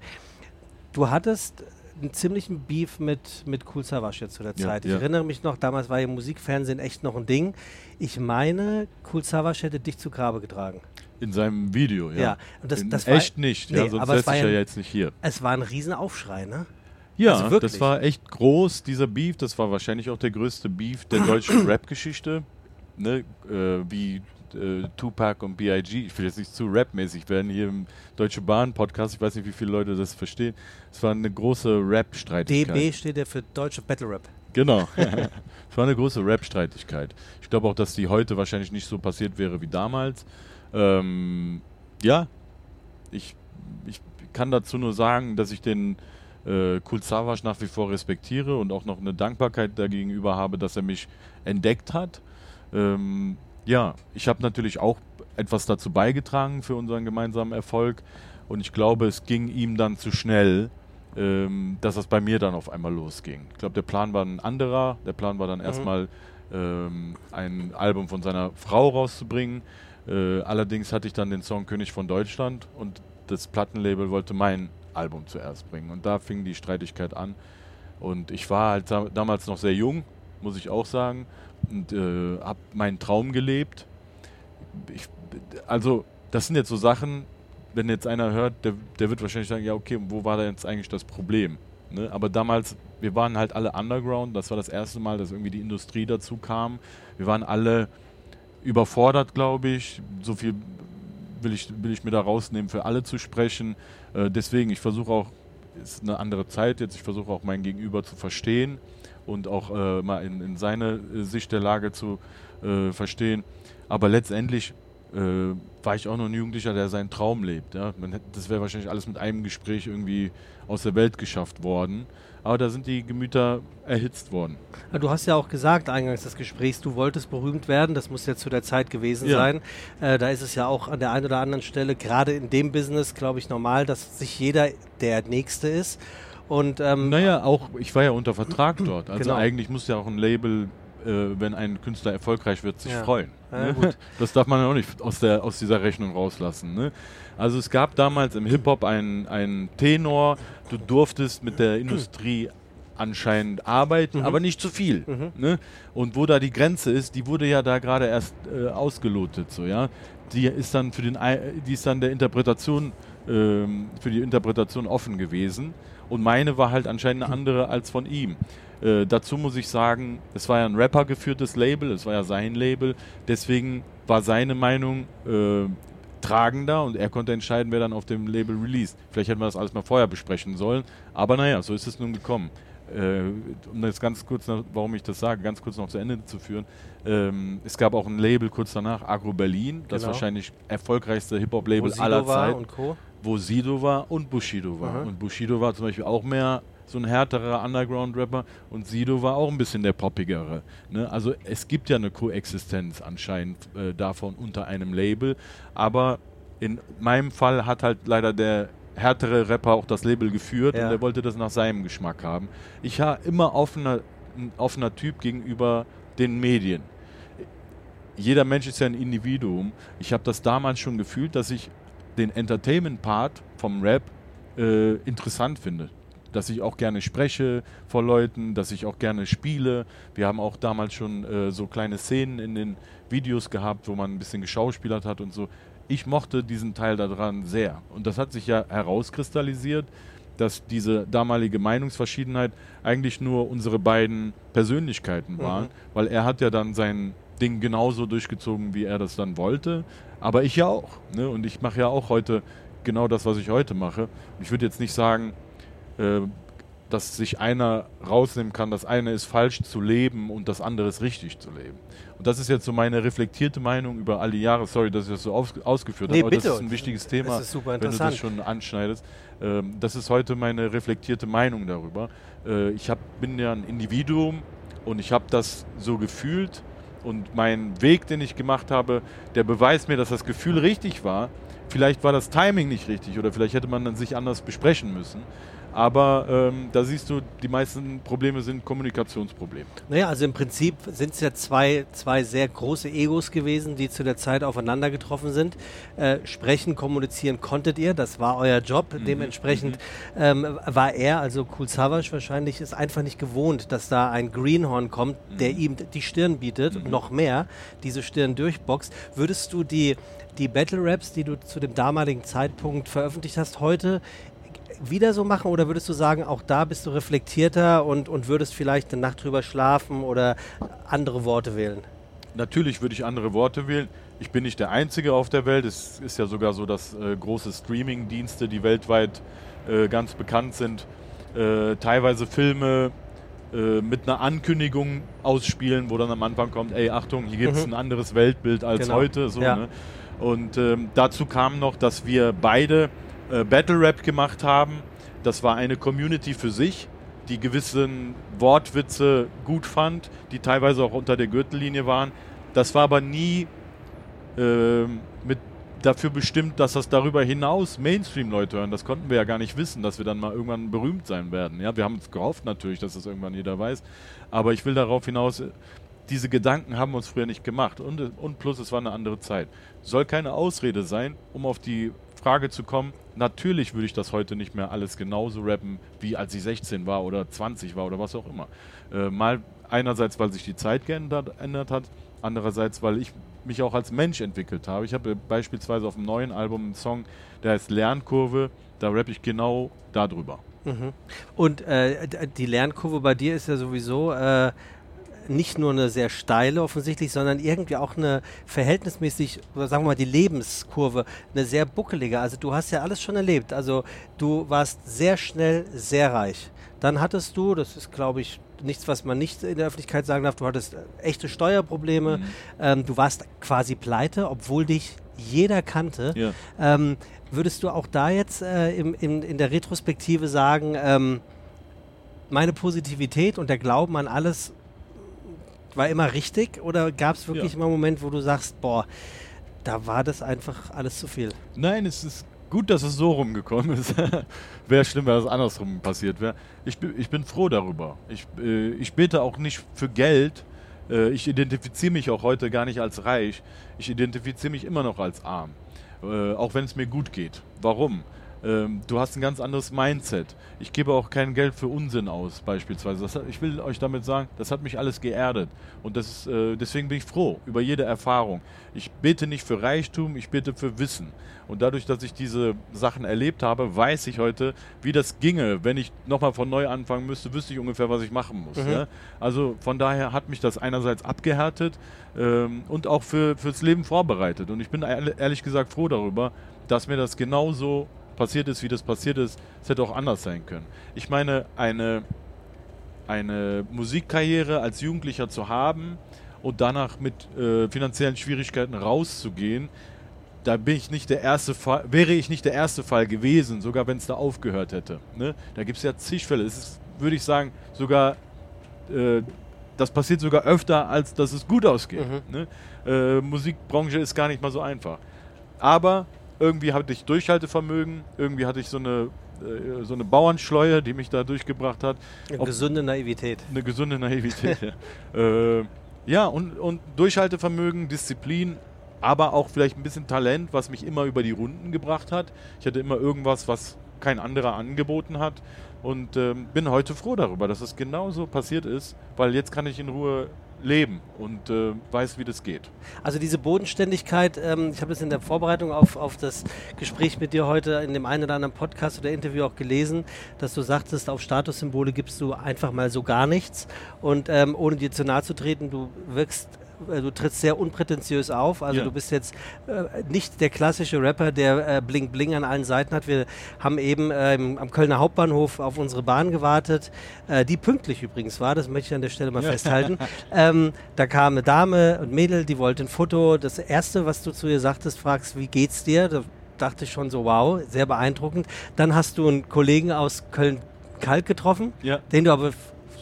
Du hattest einen ziemlichen Beef mit, mit Cool Savage zu der Ja, Zeit. Ich ja. erinnere mich noch, damals war ja Musikfernsehen echt noch ein Ding. Ich meine, Cool Savage hätte dich zu Grabe getragen. In seinem Video, ja. Ja, und das- das war- echt nicht, ja, Nee, sonst aber es säße war ich ja ja- jetzt nicht hier. Es war ein Riesenaufschrei, ne? Ja, Also wirklich. das war echt groß, dieser Beef. Das war wahrscheinlich auch der größte Beef der deutschen Rap-Geschichte. Ne? Äh, wie äh, Tupac und B.I.G. Ich will jetzt nicht zu rapmäßig werden hier im Deutsche Bahn-Podcast. Ich weiß nicht, wie viele Leute das verstehen. Es war eine große Rap-Streitigkeit. DB steht ja für Deutsche Battle Rap. Genau. es war eine große Rap-Streitigkeit. Ich glaube auch, dass die heute wahrscheinlich nicht so passiert wäre wie damals. Ähm, ja, ich, ich kann dazu nur sagen, dass ich den äh, Kul Savas nach wie vor respektiere und auch noch eine Dankbarkeit dagegenüber habe, dass er mich entdeckt hat. Ähm, ja, ich habe natürlich auch etwas dazu beigetragen für unseren gemeinsamen Erfolg und ich glaube, es ging ihm dann zu schnell, ähm, dass das bei mir dann auf einmal losging. Ich glaube, der Plan war ein anderer. Der Plan war dann erstmal ähm, ein Album von seiner Frau rauszubringen. Äh, allerdings hatte ich dann den Song König von Deutschland und das Plattenlabel wollte mein Album zuerst bringen. Und da fing die Streitigkeit an. Und ich war halt da, damals noch sehr jung, muss ich auch sagen, und äh, habe meinen Traum gelebt. Ich, also, das sind jetzt so Sachen, wenn jetzt einer hört, der, der wird wahrscheinlich sagen, ja, okay, wo war da jetzt eigentlich das Problem? Ne? Aber damals, wir waren halt alle Underground, das war das erste Mal, dass irgendwie die Industrie dazu kam. Wir waren alle überfordert, glaube ich. So viel will ich, will ich mir da rausnehmen, für alle zu sprechen. Äh, deswegen, ich versuche auch, es ist eine andere Zeit jetzt, ich versuche auch mein Gegenüber zu verstehen und auch äh, mal in, in seine äh, Sicht der Lage zu äh, verstehen. Aber letztendlich äh, war ich auch noch ein Jugendlicher, der seinen Traum lebt. Ja? Das wäre wahrscheinlich alles mit einem Gespräch irgendwie aus der Welt geschafft worden. Aber da sind die Gemüter erhitzt worden. Du hast ja auch gesagt, eingangs des Gesprächs, du wolltest berühmt werden. Das muss ja zu der Zeit gewesen Ja. sein. Äh, da ist es ja auch an der einen oder anderen Stelle, gerade in dem Business, glaube ich, normal, dass sich jeder der Nächste ist. Und ähm, Naja, auch, ich war ja unter Vertrag dort. Also Genau. eigentlich muss ja auch ein Label, äh, wenn ein Künstler erfolgreich wird, sich Ja. freuen. Ja, ne? Das darf man ja auch nicht aus, der, aus dieser Rechnung rauslassen. Ne? Also es gab damals im Hip-Hop einen, einen Tenor, du durftest mit der Industrie anscheinend arbeiten, Mhm. aber nicht zu viel. Mhm. Ne? Und wo da die Grenze ist, die wurde ja da gerade erst äh, ausgelotet, so ja. Die ist dann für den, die ist dann der Interpretation ähm, für die Interpretation offen gewesen. Und meine war halt anscheinend eine andere als von ihm. Äh, dazu muss ich sagen, es war ja ein Rapper geführtes Label, es war ja sein Label, deswegen war seine Meinung äh, tragender und er konnte entscheiden, wer dann auf dem Label released. Vielleicht hätten wir das alles mal vorher besprechen sollen, aber naja, so ist es nun gekommen. Äh, um das ganz kurz, noch, warum ich das sage, ganz kurz noch zu Ende zu führen. Ähm, es gab auch ein Label kurz danach, Agro Berlin, das Genau. wahrscheinlich erfolgreichste Hip-Hop-Label aller Zeiten wo Sido war und Bushido war. Aha. Und Bushido war zum Beispiel auch mehr so ein härterer Underground-Rapper und Sido war auch ein bisschen der poppigere. Ne? Also es gibt ja eine Koexistenz anscheinend äh, davon unter einem Label, aber in meinem Fall hat halt leider der härtere Rapper auch das Label geführt Ja. und er wollte das nach seinem Geschmack haben. Ich war immer offener, ein offener Typ gegenüber den Medien. Jeder Mensch ist ja ein Individuum. Ich habe das damals schon gefühlt, dass ich den Entertainment-Part vom Rap äh, interessant finde. Dass ich auch gerne spreche vor Leuten, dass ich auch gerne spiele. Wir haben auch damals schon äh, so kleine Szenen in den Videos gehabt, wo man ein bisschen geschauspielert hat und so. Ich mochte diesen Teil daran sehr. Und das hat sich ja herauskristallisiert, dass diese damalige Meinungsverschiedenheit eigentlich nur unsere beiden Persönlichkeiten waren, weil er hat ja dann sein Ding genauso durchgezogen, wie er das dann wollte, aber ich ja auch. Ne? Und ich mache ja auch heute genau das, was ich heute mache. Ich würde jetzt nicht sagen, äh, dass sich einer rausnehmen kann, das eine ist falsch zu leben und das andere ist richtig zu leben. Und das ist jetzt so meine reflektierte Meinung über all die Jahre. Sorry, dass ich das so aus, ausgeführt Nee, habe, aber das ist ein wichtiges Thema, Das ist super wenn du interessant. das schon anschneidest. Ähm, das ist heute meine reflektierte Meinung darüber. Äh, ich hab, bin ja ein Individuum und ich habe das so gefühlt und mein Weg, den ich gemacht habe, der beweist mir, dass das Gefühl richtig war. Vielleicht war das Timing nicht richtig oder vielleicht hätte man dann sich anders besprechen müssen. Aber ähm, da siehst du, die meisten Probleme sind Kommunikationsprobleme. Naja, also im Prinzip sind es ja zwei, zwei sehr große Egos gewesen, die zu der Zeit aufeinander getroffen sind. Äh, sprechen, kommunizieren konntet ihr, das war euer Job. Dementsprechend ähm, war er, also Cool Savage wahrscheinlich, ist einfach nicht gewohnt, dass da ein Greenhorn kommt, der ihm die Stirn bietet, noch mehr, diese Stirn durchboxt. Würdest du die, die Battle Raps, die du zu dem damaligen Zeitpunkt veröffentlicht hast, heute wieder so machen oder würdest du sagen, auch da bist du reflektierter und, und würdest vielleicht eine Nacht drüber schlafen oder andere Worte wählen? Natürlich würde ich andere Worte wählen. Ich bin nicht der Einzige auf der Welt. Es ist ja sogar so, dass äh, große Streaming-Dienste, die weltweit äh, ganz bekannt sind, äh, teilweise Filme äh, mit einer Ankündigung ausspielen, wo dann am Anfang kommt, ey, Achtung, hier gibt es Mhm. ein anderes Weltbild als Genau. heute. So, Ja. ne? Und ähm, dazu kam noch, dass wir beide äh, Battle Rap gemacht haben. Das war eine Community für sich, die gewissen Wortwitze gut fand, die teilweise auch unter der Gürtellinie waren. Das war aber nie ähm, mit dafür bestimmt, dass das darüber hinaus Mainstream-Leute hören. Das konnten wir ja gar nicht wissen, dass wir dann mal irgendwann berühmt sein werden. Ja, wir haben uns gehofft natürlich, dass das irgendwann jeder weiß. Aber ich will darauf hinaus, äh, diese Gedanken haben wir uns früher nicht gemacht. Und, und plus, es war eine andere Zeit. Soll keine Ausrede sein, um auf die Frage zu kommen. Natürlich würde ich das heute nicht mehr alles genauso rappen, wie als ich 16 war oder 20 war oder was auch immer. Äh, mal einerseits, weil sich die Zeit geändert ändert hat, andererseits, weil ich mich auch als Mensch entwickelt habe. Ich habe beispielsweise auf dem neuen Album einen Song, der heißt Lernkurve, da rappe ich genau darüber. Und äh, die Lernkurve bei dir ist ja sowieso äh, nicht nur eine sehr steile offensichtlich, sondern irgendwie auch eine verhältnismäßig, oder sagen wir mal die Lebenskurve, eine sehr buckelige. Also du hast ja alles schon erlebt. Also du warst sehr schnell sehr reich. Dann hattest du, das ist glaube ich nichts, was man nicht in der Öffentlichkeit sagen darf, du hattest äh, echte Steuerprobleme, Mhm. ähm, du warst quasi pleite, obwohl dich jeder kannte. Ja. Ähm, würdest du auch da jetzt äh, im, im, in der Retrospektive sagen, ähm, meine Positivität und der Glauben an alles war immer richtig? Oder gab es wirklich Ja. mal einen Moment, wo du sagst, boah, da war das einfach alles zu viel? Nein, es ist gut, dass es so rumgekommen ist. wäre schlimm, wenn das andersrum passiert wäre. Ich, bin- ich bin froh darüber. Ich, äh, ich bete auch nicht für Geld. Äh, ich identifiziere mich auch heute gar nicht als reich. Ich identifiziere mich immer noch als arm. Äh, auch wenn es mir gut geht. Warum? Ähm, du hast ein ganz anderes Mindset. Ich gebe auch kein Geld für Unsinn aus, beispielsweise. Das ich will euch damit sagen, das hat mich alles geerdet. Und das ist, äh, deswegen bin ich froh über jede Erfahrung. Ich bete nicht für Reichtum, ich bete für Wissen. Und dadurch, dass ich diese Sachen erlebt habe, weiß ich heute, wie das ginge. Wenn ich nochmal von neu anfangen müsste, wüsste ich ungefähr, was ich machen muss. Ja? Also von daher hat mich das einerseits abgehärtet ähm, und auch für, fürs Leben vorbereitet. Und ich bin ehrlich gesagt froh darüber, dass mir das genauso passiert ist, wie das passiert ist. Es hätte auch anders sein können. Ich meine, eine, eine Musikkarriere als Jugendlicher zu haben und danach mit äh, finanziellen Schwierigkeiten rauszugehen, da bin ich nicht der erste Fall, wäre ich nicht der erste Fall gewesen, sogar wenn es da aufgehört hätte. Ne? Da gibt es ja zig Fälle. Es ist, würde ich sagen, sogar äh, das passiert sogar öfter, als dass es gut ausgeht. Ne? Äh, Musikbranche ist gar nicht mal so einfach. Aber irgendwie hatte ich Durchhaltevermögen, irgendwie hatte ich so eine, äh, so eine Bauernschleue, die mich da durchgebracht hat. Eine gesunde Naivität. Eine gesunde Naivität, ja. Äh, ja, und, und Durchhaltevermögen, Disziplin, aber auch vielleicht ein bisschen Talent, was mich immer über die Runden gebracht hat. Ich hatte immer irgendwas, was kein anderer angeboten hat. Und ähm, bin heute froh darüber, dass es genauso passiert ist, weil jetzt kann ich in Ruhe leben und äh, weiß, wie das geht. Also diese Bodenständigkeit, ähm, ich habe das in der Vorbereitung auf, auf das Gespräch mit dir heute in dem einen oder anderen Podcast oder Interview auch gelesen, dass du sagtest, auf Statussymbole gibst du einfach mal so gar nichts. Und ähm, ohne dir zu nahe zu treten, du wirkst du trittst sehr unprätentiös auf. Also ja. du bist jetzt äh, nicht der klassische Rapper, der äh, Bling Bling an allen Seiten hat. Wir haben eben äh, am Kölner Hauptbahnhof auf unsere Bahn gewartet, äh, die pünktlich übrigens war, das möchte ich an der Stelle mal festhalten. ähm, da kam eine Dame und Mädel, die wollte ein Foto. Das Erste, was du zu ihr sagtest, fragst, wie geht's dir? Da dachte ich schon so, wow, sehr beeindruckend. Dann hast du einen Kollegen aus Köln-Kalk getroffen, ja. den du aber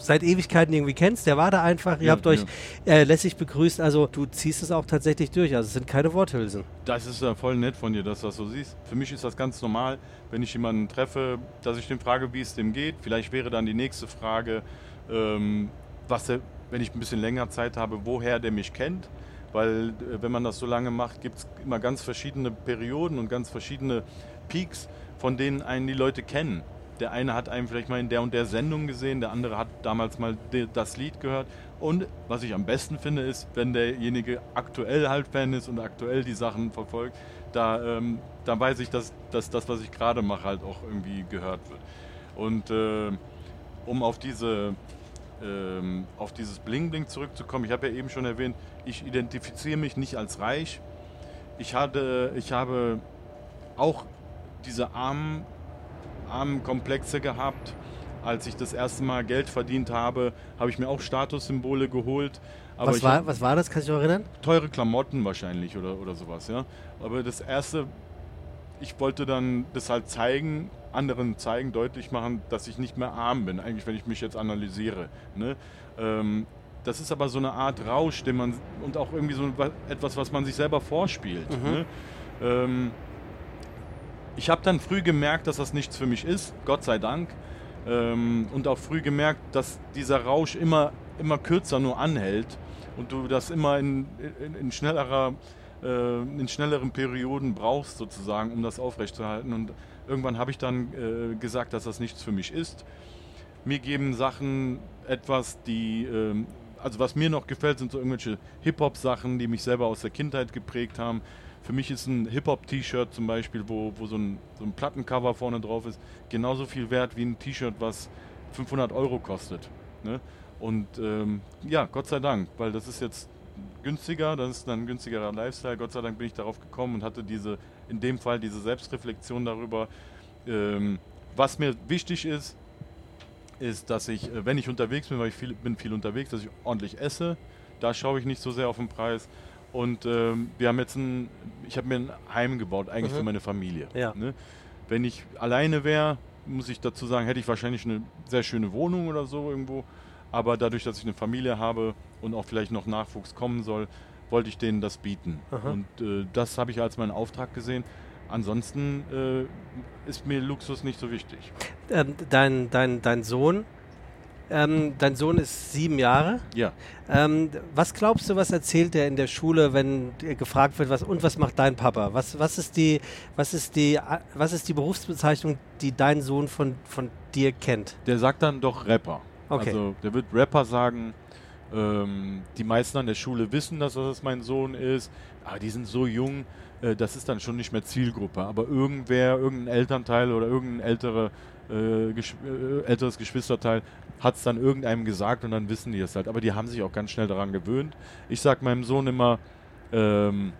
seit Ewigkeiten irgendwie kennst, der war da einfach, ihr ja, habt euch ja. äh, lässig begrüßt, also du ziehst es auch tatsächlich durch, also es sind keine Worthülsen. Das ist ja voll nett von dir, dass du das so siehst. Für mich ist das ganz normal, wenn ich jemanden treffe, dass ich den frage, wie es dem geht. Vielleicht wäre dann die nächste Frage, ähm, was der, wenn ich ein bisschen länger Zeit habe, woher der mich kennt. Weil äh, wenn man das so lange macht, gibt es immer ganz verschiedene Perioden und ganz verschiedene Peaks, von denen einen die Leute kennen. Der eine hat einen vielleicht mal in der und der Sendung gesehen, der andere hat damals mal das Lied gehört. Und was ich am besten finde, ist, wenn derjenige aktuell halt Fan ist und aktuell die Sachen verfolgt, da, ähm, da weiß ich, dass, dass das, was ich gerade mache, halt auch irgendwie gehört wird. Und äh, um auf diese ähm, auf dieses Bling Bling zurückzukommen, ich habe ja eben schon erwähnt, ich identifiziere mich nicht als reich. Ich, hatte, ich habe auch diese armen armen Komplexe gehabt. Als ich das erste Mal Geld verdient habe, habe ich mir auch Statussymbole geholt. Aber was, war, was war das? Kannst du dich erinnern? Teure Klamotten wahrscheinlich oder, oder sowas, ja. Aber das erste, ich wollte dann das halt zeigen, anderen zeigen, deutlich machen, dass ich nicht mehr arm bin, eigentlich, wenn ich mich jetzt analysiere. Ne? Ähm, das ist aber so eine Art Rausch, den man und auch irgendwie so etwas, was man sich selber vorspielt. Mhm. Ne? Ähm, ich habe dann früh gemerkt, dass das nichts für mich ist, Gott sei Dank. Ähm, und auch früh gemerkt, dass dieser Rausch immer, immer kürzer nur anhält und du das immer in, in, in schnellerer, äh, in schnelleren Perioden brauchst sozusagen, um das aufrechtzuerhalten. Und irgendwann habe ich dann äh, gesagt, dass das nichts für mich ist. Mir geben Sachen etwas, die, äh, also was mir noch gefällt, sind so irgendwelche Hip-Hop-Sachen, die mich selber aus der Kindheit geprägt haben. Für mich ist ein Hip-Hop-T-Shirt zum Beispiel, wo, wo so, ein, so ein Plattencover vorne drauf ist, genauso viel wert wie ein T-Shirt, was 500 Euro kostet. Ne? Und ähm, ja, Gott sei Dank, weil das ist jetzt günstiger, das ist dann ein günstigerer Lifestyle. Gott sei Dank bin ich darauf gekommen und hatte diese, in dem Fall diese Selbstreflexion darüber. Ähm, was mir wichtig ist, ist, dass ich, äh, wenn ich unterwegs bin, weil ich viel, bin viel unterwegs, dass ich ordentlich esse. Da schaue ich nicht so sehr auf den Preis. Und ähm, wir haben jetzt ein, ich habe mir ein Heim gebaut, eigentlich mhm. für meine Familie. Ja. Ne? Wenn ich alleine wäre, muss ich dazu sagen, hätte ich wahrscheinlich eine sehr schöne Wohnung oder so irgendwo. Aber dadurch, dass ich eine Familie habe und auch vielleicht noch Nachwuchs kommen soll, wollte ich denen das bieten. Aha. Und äh, das habe ich als meinen Auftrag gesehen. Ansonsten äh, ist mir Luxus nicht so wichtig. Ähm, dein, dein, dein Sohn ähm, dein Sohn ist sieben Jahre. Ja. Ähm, was glaubst du, was erzählt er in der Schule, wenn gefragt wird, was und was macht dein Papa? Was, was, ist, die, was, ist, die, was ist die Berufsbezeichnung, die dein Sohn von, von dir kennt? Der sagt dann doch Rapper. Okay. Also der wird Rapper sagen. Ähm, die meisten an der Schule wissen, dass das mein Sohn ist. Aber die sind so jung, äh, das ist dann schon nicht mehr Zielgruppe. Aber irgendwer, irgendein Elternteil oder irgendein ältere, äh, gesch äh, älteres Geschwisterteil hat es dann irgendeinem gesagt und dann wissen die es halt. Aber die haben sich auch ganz schnell daran gewöhnt. Ich sage meinem Sohn immer, ähm,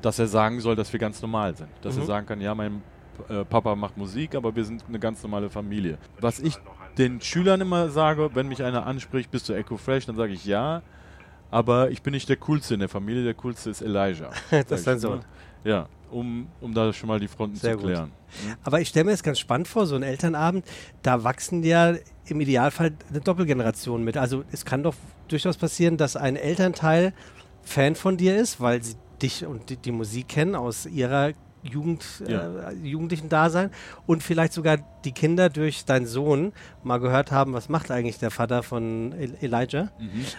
dass er sagen soll, dass wir ganz normal sind. Dass mhm. er sagen kann, ja, mein äh, Papa macht Musik, aber wir sind eine ganz normale Familie. Was ich den Schülern immer sage, wenn mich einer anspricht, bist du Echo Fresh, dann sage ich ja. Aber ich bin nicht der Coolste in der Familie, der Coolste ist Elijah. das ist dein Sohn. Ja, um, um da schon mal die Fronten Sehr zu klären. Mhm. Aber ich stelle mir das ganz spannend vor, so ein Elternabend, da wachsen ja im Idealfall eine Doppelgeneration mit. Also es kann doch durchaus passieren, dass ein Elternteil Fan von dir ist, weil sie dich und die, die Musik kennen aus ihrer Jugend, Ja. äh, jugendlichen Dasein und vielleicht sogar die Kinder durch deinen Sohn mal gehört haben, was macht eigentlich der Vater von El Elijah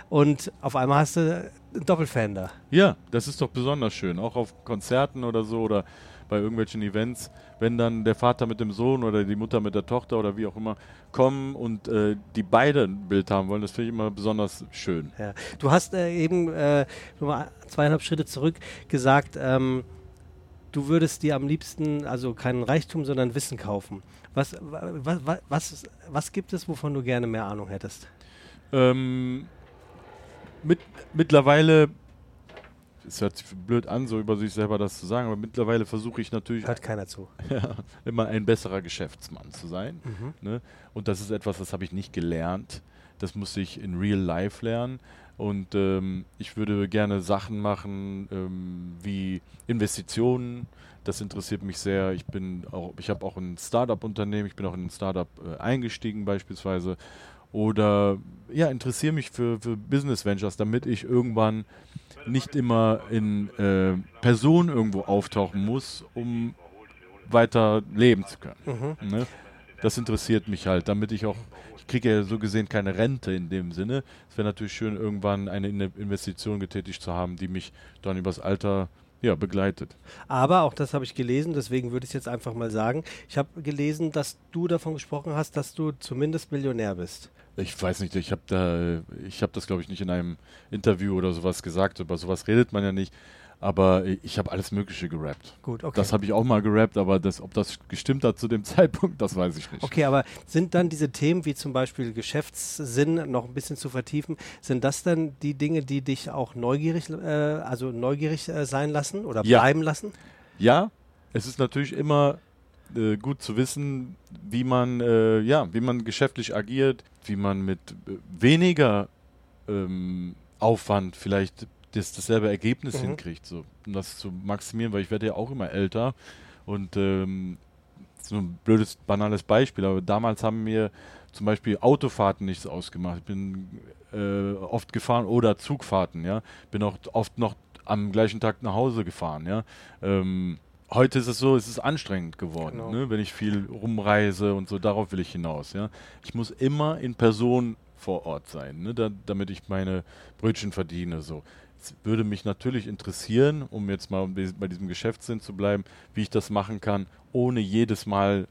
und auf einmal hast du da. Ja, das ist doch besonders schön. Auch auf Konzerten oder so oder bei irgendwelchen Events, wenn dann der Vater mit dem Sohn oder die Mutter mit der Tochter oder wie auch immer kommen und äh, die beide ein Bild haben wollen, das finde ich immer besonders schön. Ja. Du hast äh, eben äh, mal zweieinhalb Schritte zurück gesagt, ähm, du würdest dir am liebsten also keinen Reichtum, sondern Wissen kaufen. Was, was, was, was, was gibt es, wovon du gerne mehr Ahnung hättest? Ähm, mit, mittlerweile, es hört sich blöd an, so über sich selber das zu sagen, aber mittlerweile versuche ich natürlich Hört keiner zu. ja, immer ein besserer Geschäftsmann zu sein. Mhm. Ne? Und das ist etwas, das habe ich nicht gelernt. Das muss ich in real life lernen. Und ähm, ich würde gerne Sachen machen ähm, wie Investitionen. Das interessiert mich sehr. Ich bin auch, ich habe auch ein Startup-Unternehmen. Ich bin auch in ein Startup äh, eingestiegen beispielsweise. Oder ja, interessiere mich für, für Business Ventures, damit ich irgendwann nicht immer in äh, Person irgendwo auftauchen muss, um weiter leben zu können. Mhm. Ne? Das interessiert mich halt, damit ich auch, ich kriege ja so gesehen keine Rente in dem Sinne. Es wäre natürlich schön, irgendwann eine In- Investition getätigt zu haben, die mich dann übers Alter ja, begleitet. Aber auch das habe ich gelesen, deswegen würde ich es jetzt einfach mal sagen. Ich habe gelesen, dass du davon gesprochen hast, dass du zumindest Millionär bist. Ich weiß nicht, ich habe da, ich habe das glaube ich nicht in einem Interview oder sowas gesagt. Über sowas redet man ja nicht. Aber ich habe alles Mögliche gerappt. Gut, okay. Das habe ich auch mal gerappt, aber das, ob das gestimmt hat zu dem Zeitpunkt, das weiß ich nicht. Okay, aber sind dann diese Themen wie zum Beispiel Geschäftssinn noch ein bisschen zu vertiefen, sind das dann die Dinge, die dich auch neugierig, äh, also neugierig äh, sein lassen oder Ja. bleiben lassen? Ja, es ist natürlich immer äh, gut zu wissen, wie man, äh, ja, wie man geschäftlich agiert, wie man mit äh, weniger ähm, Aufwand vielleicht das, dasselbe Ergebnis Mhm. hinkriegt, so, um das zu maximieren, weil ich werde ja auch immer älter und ähm, so ein blödes, banales Beispiel, aber damals haben mir zum Beispiel Autofahrten nichts ausgemacht. Ich bin äh, oft gefahren oder Zugfahrten, ja. Bin auch oft noch am gleichen Tag nach Hause gefahren, ja. Ähm, heute ist es so, es ist anstrengend geworden, Genau. ne, wenn ich viel rumreise und so, darauf will ich hinaus, ja. Ich muss immer in Person vor Ort sein, ne, da, damit ich meine Brötchen verdiene, so. Es würde mich natürlich interessieren, um jetzt mal bei diesem Geschäftssinn zu bleiben, wie ich das machen kann, ohne jedes Mal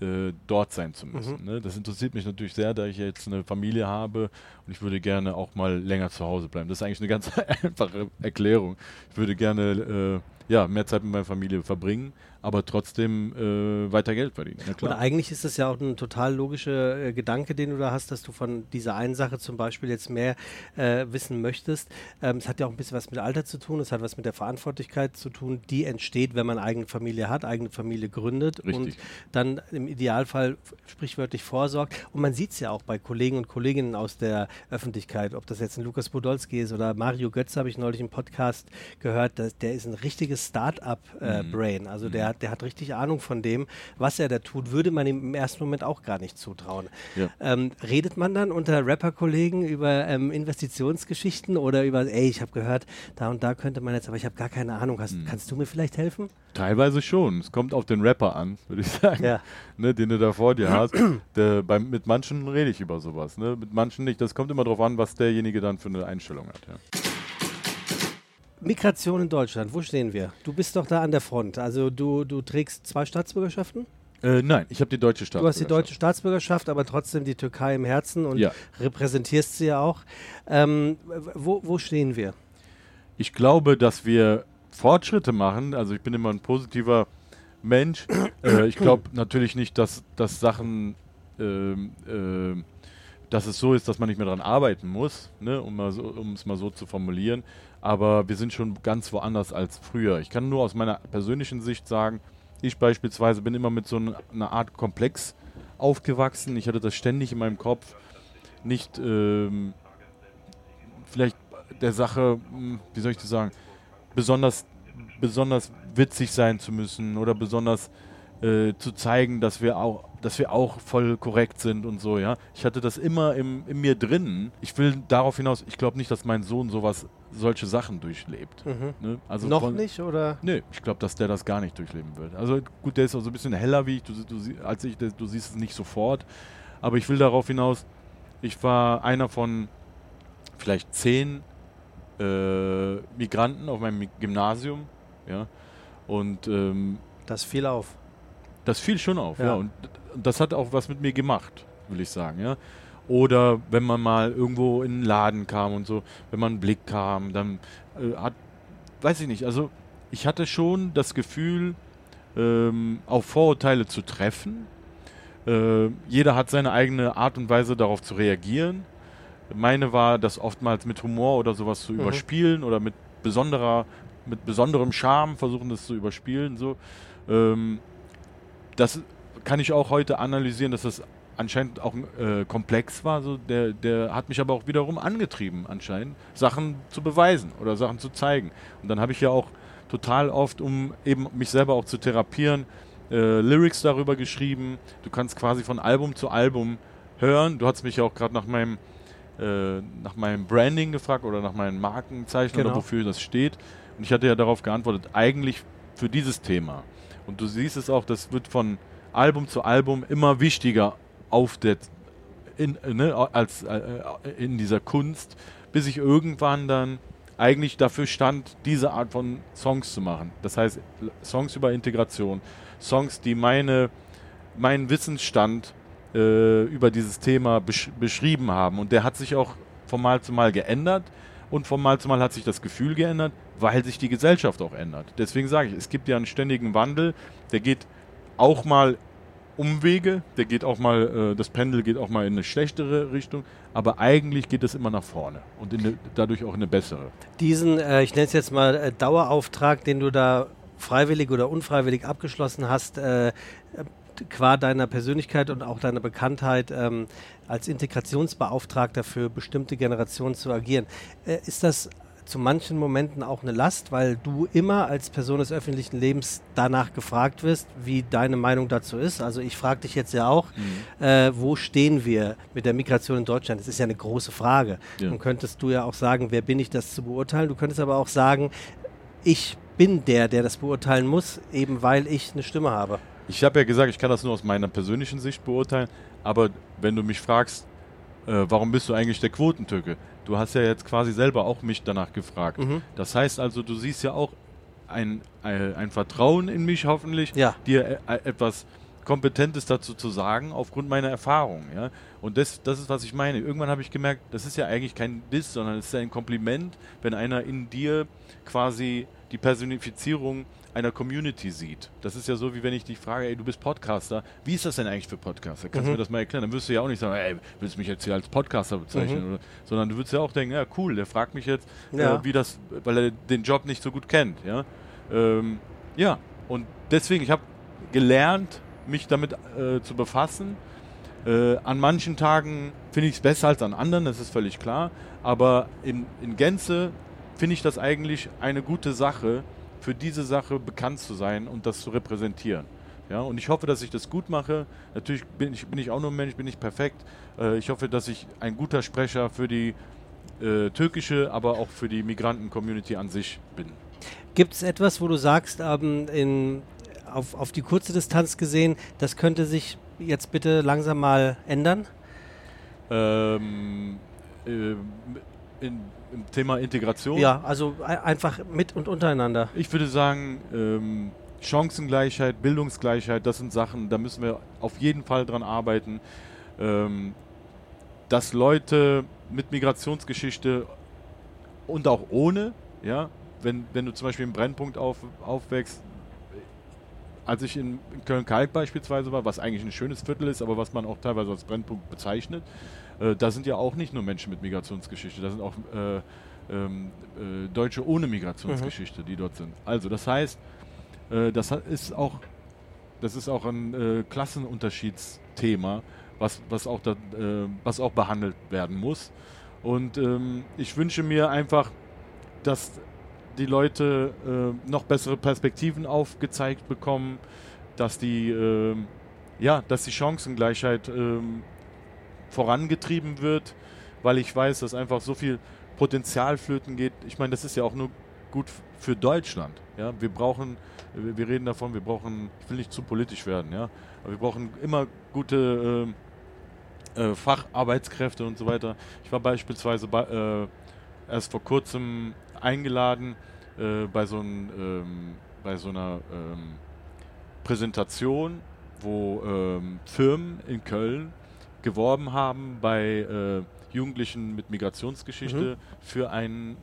äh, dort sein zu müssen. Ne? Das interessiert mich natürlich sehr, da ich jetzt eine Familie habe und ich würde gerne auch mal länger zu Hause bleiben. Das ist eigentlich eine ganz einfache Erklärung. Ich würde gerne äh, ja, mehr Zeit mit meiner Familie verbringen, aber trotzdem äh, weiter Geld verdienen. Und eigentlich ist es ja auch ein total logischer äh, Gedanke, den du da hast, dass du von dieser einen Sache zum Beispiel jetzt mehr äh, wissen möchtest. Ähm, es hat ja auch ein bisschen was mit Alter zu tun, es hat was mit der Verantwortlichkeit zu tun, die entsteht, wenn man eigene Familie hat, eigene Familie gründet und Richtig. dann im Idealfall sprichwörtlich vorsorgt. Und man sieht es ja auch bei Kollegen und Kolleginnen aus der Öffentlichkeit, ob das jetzt ein Lukas Podolski ist oder Mario Götze, habe ich neulich im Podcast gehört, dass, der ist ein richtiges Start-up-Brain. also der, hat- der hat richtig Ahnung von dem, was er da tut, würde man ihm im ersten Moment auch gar nicht zutrauen. Ja. Ähm, redet man dann unter Rapper-Kollegen über ähm, Investitionsgeschichten oder über, ey, ich habe gehört, da und da könnte man jetzt, aber ich habe gar keine Ahnung. Hast, Kannst du mir vielleicht helfen? Teilweise schon. Es kommt auf den Rapper an, würde ich sagen, Ja. ne, den du da vor dir hast. Der, beim, mit manchen rede ich über sowas, ne? mit manchen nicht. Das kommt immer darauf an, was derjenige dann für eine Einstellung hat. Ja. Migration in Deutschland, wo stehen wir? Du bist doch da an der Front. Also du, du trägst zwei Staatsbürgerschaften? Äh, nein, ich habe die deutsche Staatsbürgerschaft. Du hast die deutsche Staatsbürgerschaft, aber trotzdem die Türkei im Herzen und Ja. repräsentierst sie ja auch. Ähm, wo, wo stehen wir? Ich glaube, dass wir Fortschritte machen. Also ich bin immer ein positiver Mensch. äh, ich glaube natürlich nicht, dass, dass Sachen, ähm, ähm, dass es so ist, dass man nicht mehr daran arbeiten muss, ne? um mal so- um es mal so zu formulieren. Aber wir sind schon ganz woanders als früher. Ich kann nur aus meiner persönlichen Sicht sagen, ich beispielsweise bin immer mit so einer Art Komplex aufgewachsen. Ich hatte das ständig in meinem Kopf. Nicht ähm, vielleicht der Sache, hm, wie soll ich das sagen, besonders, besonders witzig sein zu müssen oder besonders äh, zu zeigen, dass wir auch, dass wir auch voll korrekt sind und so, ja. Ich hatte das immer im, in mir drin. Ich will darauf hinaus, ich glaube nicht, dass mein Sohn sowas, solche Sachen durchlebt. Mhm. Ne? Also Noch von- nicht oder? Nö, ich glaube, dass der das gar nicht durchleben wird. Also gut, der ist auch so ein bisschen heller wie ich, du, du, als ich, du siehst es nicht sofort. Aber ich will darauf hinaus, ich war einer von vielleicht zehn äh, Migranten auf meinem Gymnasium, ja. Und ähm, Das fiel auf. das fiel schon auf, ja. Ja. Und, und das hat auch was mit mir gemacht, will ich sagen, ja. Oder wenn man mal irgendwo in einen Laden kam und so, wenn man einen Blick kam, dann äh, hat, weiß ich nicht, also ich hatte schon das Gefühl, ähm, auf Vorurteile zu treffen. Äh, jeder hat seine eigene Art und Weise darauf zu reagieren. Meine war, das oftmals mit Humor oder sowas zu Mhm. überspielen oder mit besonderer, mit besonderem Charme versuchen, das zu überspielen. So. Ähm, das kann ich auch heute analysieren, dass das anscheinend auch äh, komplex war. So der, der hat mich aber auch wiederum angetrieben, anscheinend, Sachen zu beweisen oder Sachen zu zeigen. Und dann habe ich ja auch total oft, um eben mich selber auch zu therapieren, äh, Lyrics darüber geschrieben. Du kannst quasi von Album zu Album hören. Du hast mich ja auch gerade nach meinem äh, nach meinem Branding gefragt oder nach meinen Markenzeichen Genau. oder wofür das steht. Und ich hatte ja darauf geantwortet, eigentlich für dieses Thema. Und du siehst es auch, das wird von Album zu Album immer wichtiger auf der in, äh, ne, als äh, in dieser Kunst, bis ich irgendwann dann eigentlich dafür stand, diese Art von Songs zu machen. Das heißt, Songs über Integration, Songs, die meine, meinen Wissensstand äh, über dieses Thema besch beschrieben haben. Und der hat sich auch von Mal zu Mal geändert und von Mal zu Mal hat sich das Gefühl geändert, weil sich die Gesellschaft auch ändert. Deswegen sage ich, es gibt ja einen ständigen Wandel, der geht auch mal Umwege, der geht auch mal, äh, das Pendel geht auch mal in eine schlechtere Richtung, aber eigentlich geht es immer nach vorne und in eine, dadurch auch in eine bessere. Diesen, äh, ich nenne es jetzt mal äh, Dauerauftrag, den du da freiwillig oder unfreiwillig abgeschlossen hast, qua deiner Persönlichkeit und auch deiner Bekanntheit ähm, als Integrationsbeauftragter für bestimmte Generationen zu agieren. Ist das zu manchen Momenten auch eine Last, weil du immer als Person des öffentlichen Lebens danach gefragt wirst, wie deine Meinung dazu ist? Also ich frage dich jetzt ja auch, äh, wo stehen wir mit der Migration in Deutschland? Das ist ja eine große Frage. Ja. Dann könntest du ja auch sagen, wer bin ich, das zu beurteilen? Du könntest aber auch sagen, ich bin der, der das beurteilen muss, eben weil ich eine Stimme habe. Ich habe ja gesagt, ich kann das nur aus meiner persönlichen Sicht beurteilen, aber wenn du mich fragst, äh, warum bist du eigentlich der Quotentücke? Du hast ja jetzt quasi selber auch mich danach gefragt. Mhm. Das heißt also, du siehst ja auch ein, ein, ein Vertrauen in mich hoffentlich, Ja. dir äh, etwas Kompetentes dazu zu sagen, aufgrund meiner Erfahrung. Ja? Und das, das ist, was ich meine. Irgendwann habe ich gemerkt, das ist ja eigentlich kein Diss, sondern es ist ein Kompliment, wenn einer in dir quasi die Personifizierung einer Community sieht. Das ist ja so, wie wenn ich dich frage, ey, du bist Podcaster, wie ist das denn eigentlich für Podcaster? Kannst du Mhm. mir das mal erklären? Dann wirst du ja auch nicht sagen, ey, willst du mich jetzt hier als Podcaster bezeichnen? Mhm. Oder, sondern du würdest ja auch denken, ja cool, der fragt mich jetzt, Ja. äh, wie das, weil er den Job nicht so gut kennt. Ja, ähm, ja. und deswegen, ich habe gelernt, mich damit äh, zu befassen. Äh, an manchen Tagen finde ich es besser als an anderen, das ist völlig klar. Aber in, in Gänze finde ich das eigentlich eine gute Sache, für diese Sache bekannt zu sein und das zu repräsentieren. Ja, und ich hoffe, dass ich das gut mache. Natürlich bin ich, bin ich auch nur ein Mensch, bin nicht perfekt. Äh, ich hoffe, dass ich ein guter Sprecher für die äh, türkische, aber auch für die Migranten-Community an sich bin. Gibt es etwas, wo du sagst, ähm, in, auf, auf die kurze Distanz gesehen, das könnte sich jetzt bitte langsam mal ändern? Ähm, äh, in, Im Thema Integration. Ja, also ei- einfach mit und untereinander. Ich würde sagen, ähm, Chancengleichheit, Bildungsgleichheit, das sind Sachen, da müssen wir auf jeden Fall dran arbeiten. Ähm, dass Leute mit Migrationsgeschichte und auch ohne, ja, wenn, wenn du zum Beispiel im Brennpunkt auf, aufwächst, als ich in Köln-Kalk beispielsweise war, was eigentlich ein schönes Viertel ist, aber was man auch teilweise als Brennpunkt bezeichnet, äh, da sind ja auch nicht nur Menschen mit Migrationsgeschichte, da sind auch äh, ähm, äh, Deutsche ohne Migrationsgeschichte, die dort sind. Also das heißt, äh, das ist auch, das ist auch ein äh, Klassenunterschiedsthema, was, was, auch da, äh, was auch behandelt werden muss. Und ähm, ich wünsche mir einfach, dass die Leute äh, noch bessere Perspektiven aufgezeigt bekommen, dass die, ähm, ja, dass die Chancengleichheit ähm, vorangetrieben wird, weil ich weiß, dass einfach so viel Potenzial flöten geht. Ich meine, das ist ja auch nur gut für Deutschland. Ja, wir brauchen, wir reden davon, wir brauchen, ich will nicht zu politisch werden, ja, aber wir brauchen immer gute äh, äh, Facharbeitskräfte und so weiter. Ich war beispielsweise bei, äh, erst vor kurzem eingeladen äh, bei so, ein, ähm, bei so einer ähm, Präsentation, wo ähm, Firmen in Köln geworben haben bei äh, Jugendlichen mit Migrationsgeschichte mhm. für einen